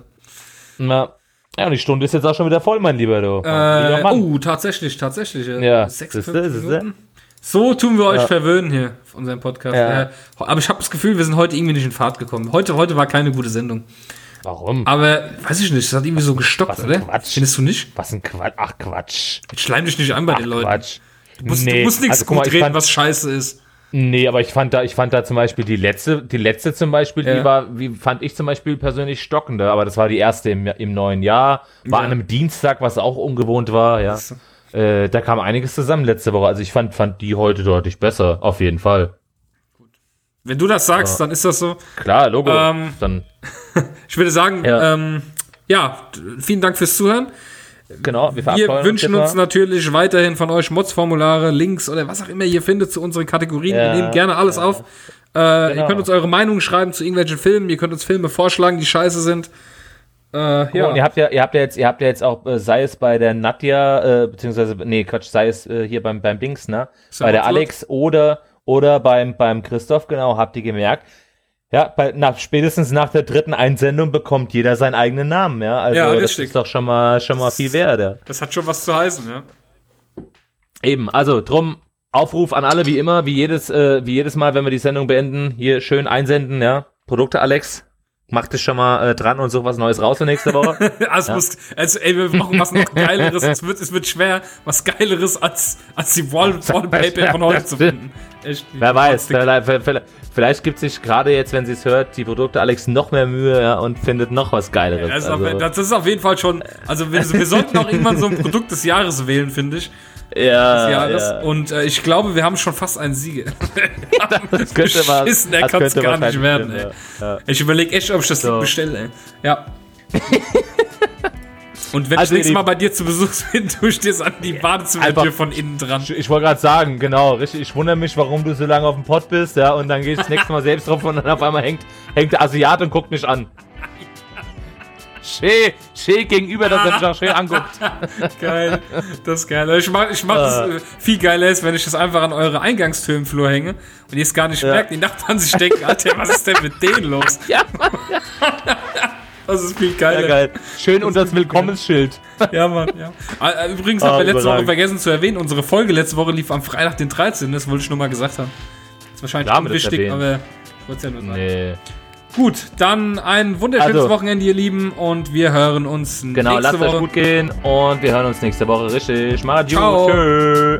Na, ja, und die Stunde ist jetzt auch schon wieder voll, mein Lieber, du. Äh, Lieber Mann. oh, tatsächlich, tatsächlich. Ja, Ja, 56 siehste, siehste. Minuten. So tun wir euch Ja. verwöhnen hier auf unserem Podcast. Ja. Aber ich habe das Gefühl, wir sind heute irgendwie nicht in Fahrt gekommen. Heute, heute war keine gute Sendung. Warum? Aber weiß ich nicht, es hat irgendwie so gestockt, Was ein oder? Quatsch. Findest du nicht? Was ein Quatsch. Ach, Quatsch. Jetzt schleim dich nicht an bei Ach, den Leuten. Quatsch. Du musst, nee, du musst nichts also, mal, gut ich reden, fand, was scheiße ist. Nee, aber ich fand da, ich fand da zum Beispiel die letzte, die letzte zum Beispiel, Ja. die war, wie fand ich zum Beispiel persönlich stockender, aber das war die erste im, im neuen Jahr, war Ja. an einem Dienstag, was auch ungewohnt war, ja. Äh, da kam einiges zusammen letzte Woche. Also ich fand, fand die heute deutlich besser, auf jeden Fall. Wenn du das sagst, dann ist das so. Klar, Logo. Ähm, Dann, Ich würde sagen, Ja. ähm, ja, vielen Dank fürs Zuhören. genau, wir Wir wünschen uns mal. natürlich weiterhin von euch Mods-Formulare, Links oder was auch immer ihr findet zu unseren Kategorien. Ja, Wir nehmen gerne alles auf. Äh, Ihr Genau. könnt uns eure Meinung schreiben zu irgendwelchen Filmen. Ihr könnt uns Filme vorschlagen, die scheiße sind. Äh, Ja. ja. Und ihr habt ja, ihr habt ja jetzt, ihr habt ja jetzt auch, äh, sei es bei der Nadja, äh, beziehungsweise, nee, Quatsch, sei es äh, hier beim, beim Dings, ne? Sam Bei der? Alex oder, oder beim, beim Christoph, genau, habt ihr gemerkt. Ja, bei, nach, spätestens nach der dritten Einsendung bekommt jeder seinen eigenen Namen, ja. Also, Ja, das ist doch schon mal, schon mal viel wert, ja. Das hat schon was zu heißen, ja. Eben, also drum, Aufruf an alle, wie immer, wie jedes, äh, wie jedes Mal, wenn wir die Sendung beenden, hier schön einsenden, ja. Produkte, Alex. Mach dich schon mal äh, dran und such was Neues raus für nächste Woche. Also, muss, also ey, wir brauchen was noch Geileres. es, wird, es wird schwer, was Geileres als, als die Wall, Wallpaper von heute zu finden. Echt, Wer weiß, vielleicht, vielleicht, vielleicht gibt sich gerade jetzt, wenn sie es hört, die Produkte Alex noch mehr Mühe ja, und findet noch was Geileres. Das ist, also, auf, das ist auf jeden Fall schon, also wir, wir sollten auch irgendwann so ein Produkt des Jahres wählen, finde ich. Ja, Des Jahres. ja. Und äh, ich glaube, wir haben schon fast einen Sieger. das könnte was, Beschissen, der kann's könnte gar nicht werden, ey. Ja. Ich überlege echt, ob ich das So. Ding bestelle, ey. Ja. Und wenn Also, ich nächstes Mal bei dir zu Besuch bin, tue ich dir es an die Badezimmertür von innen dran. Ich, ich wollte gerade sagen, genau, richtig. Ich wundere mich, warum du so lange auf dem Pott bist, ja, und dann gehe ich das nächste Mal selbst drauf und dann auf einmal hängt, hängt der Asiat und guckt mich an. Schä, schä gegenüber, dass er mich auch schön anguckt. Geil, das ist geil. Ich mach, ich mach das äh, viel geiler ist, wenn ich das einfach an eure Eingangstür im Flur hänge und ihr es gar nicht merkt. Die Nachbarn sich denken, Alter, was ist denn mit denen los? Ja, Das ist viel ja, geiler. geil. Schön unter das Willkommensschild. Ja, Mann, ja. Äh, Übrigens Ah, haben wir letzte Woche vergessen zu erwähnen, unsere Folge letzte Woche lief am Freitag, den 13. Das wollte ich nur mal gesagt haben. Ist wahrscheinlich Klar, wichtig, aber ich wollte es ja nur sagen. Nee. Gut, dann ein wunderschönes also, Wochenende, ihr Lieben, und wir hören uns genau, nächste Woche. Genau, lasst euch gut gehen und wir hören uns nächste Woche richtig. Macht's gut.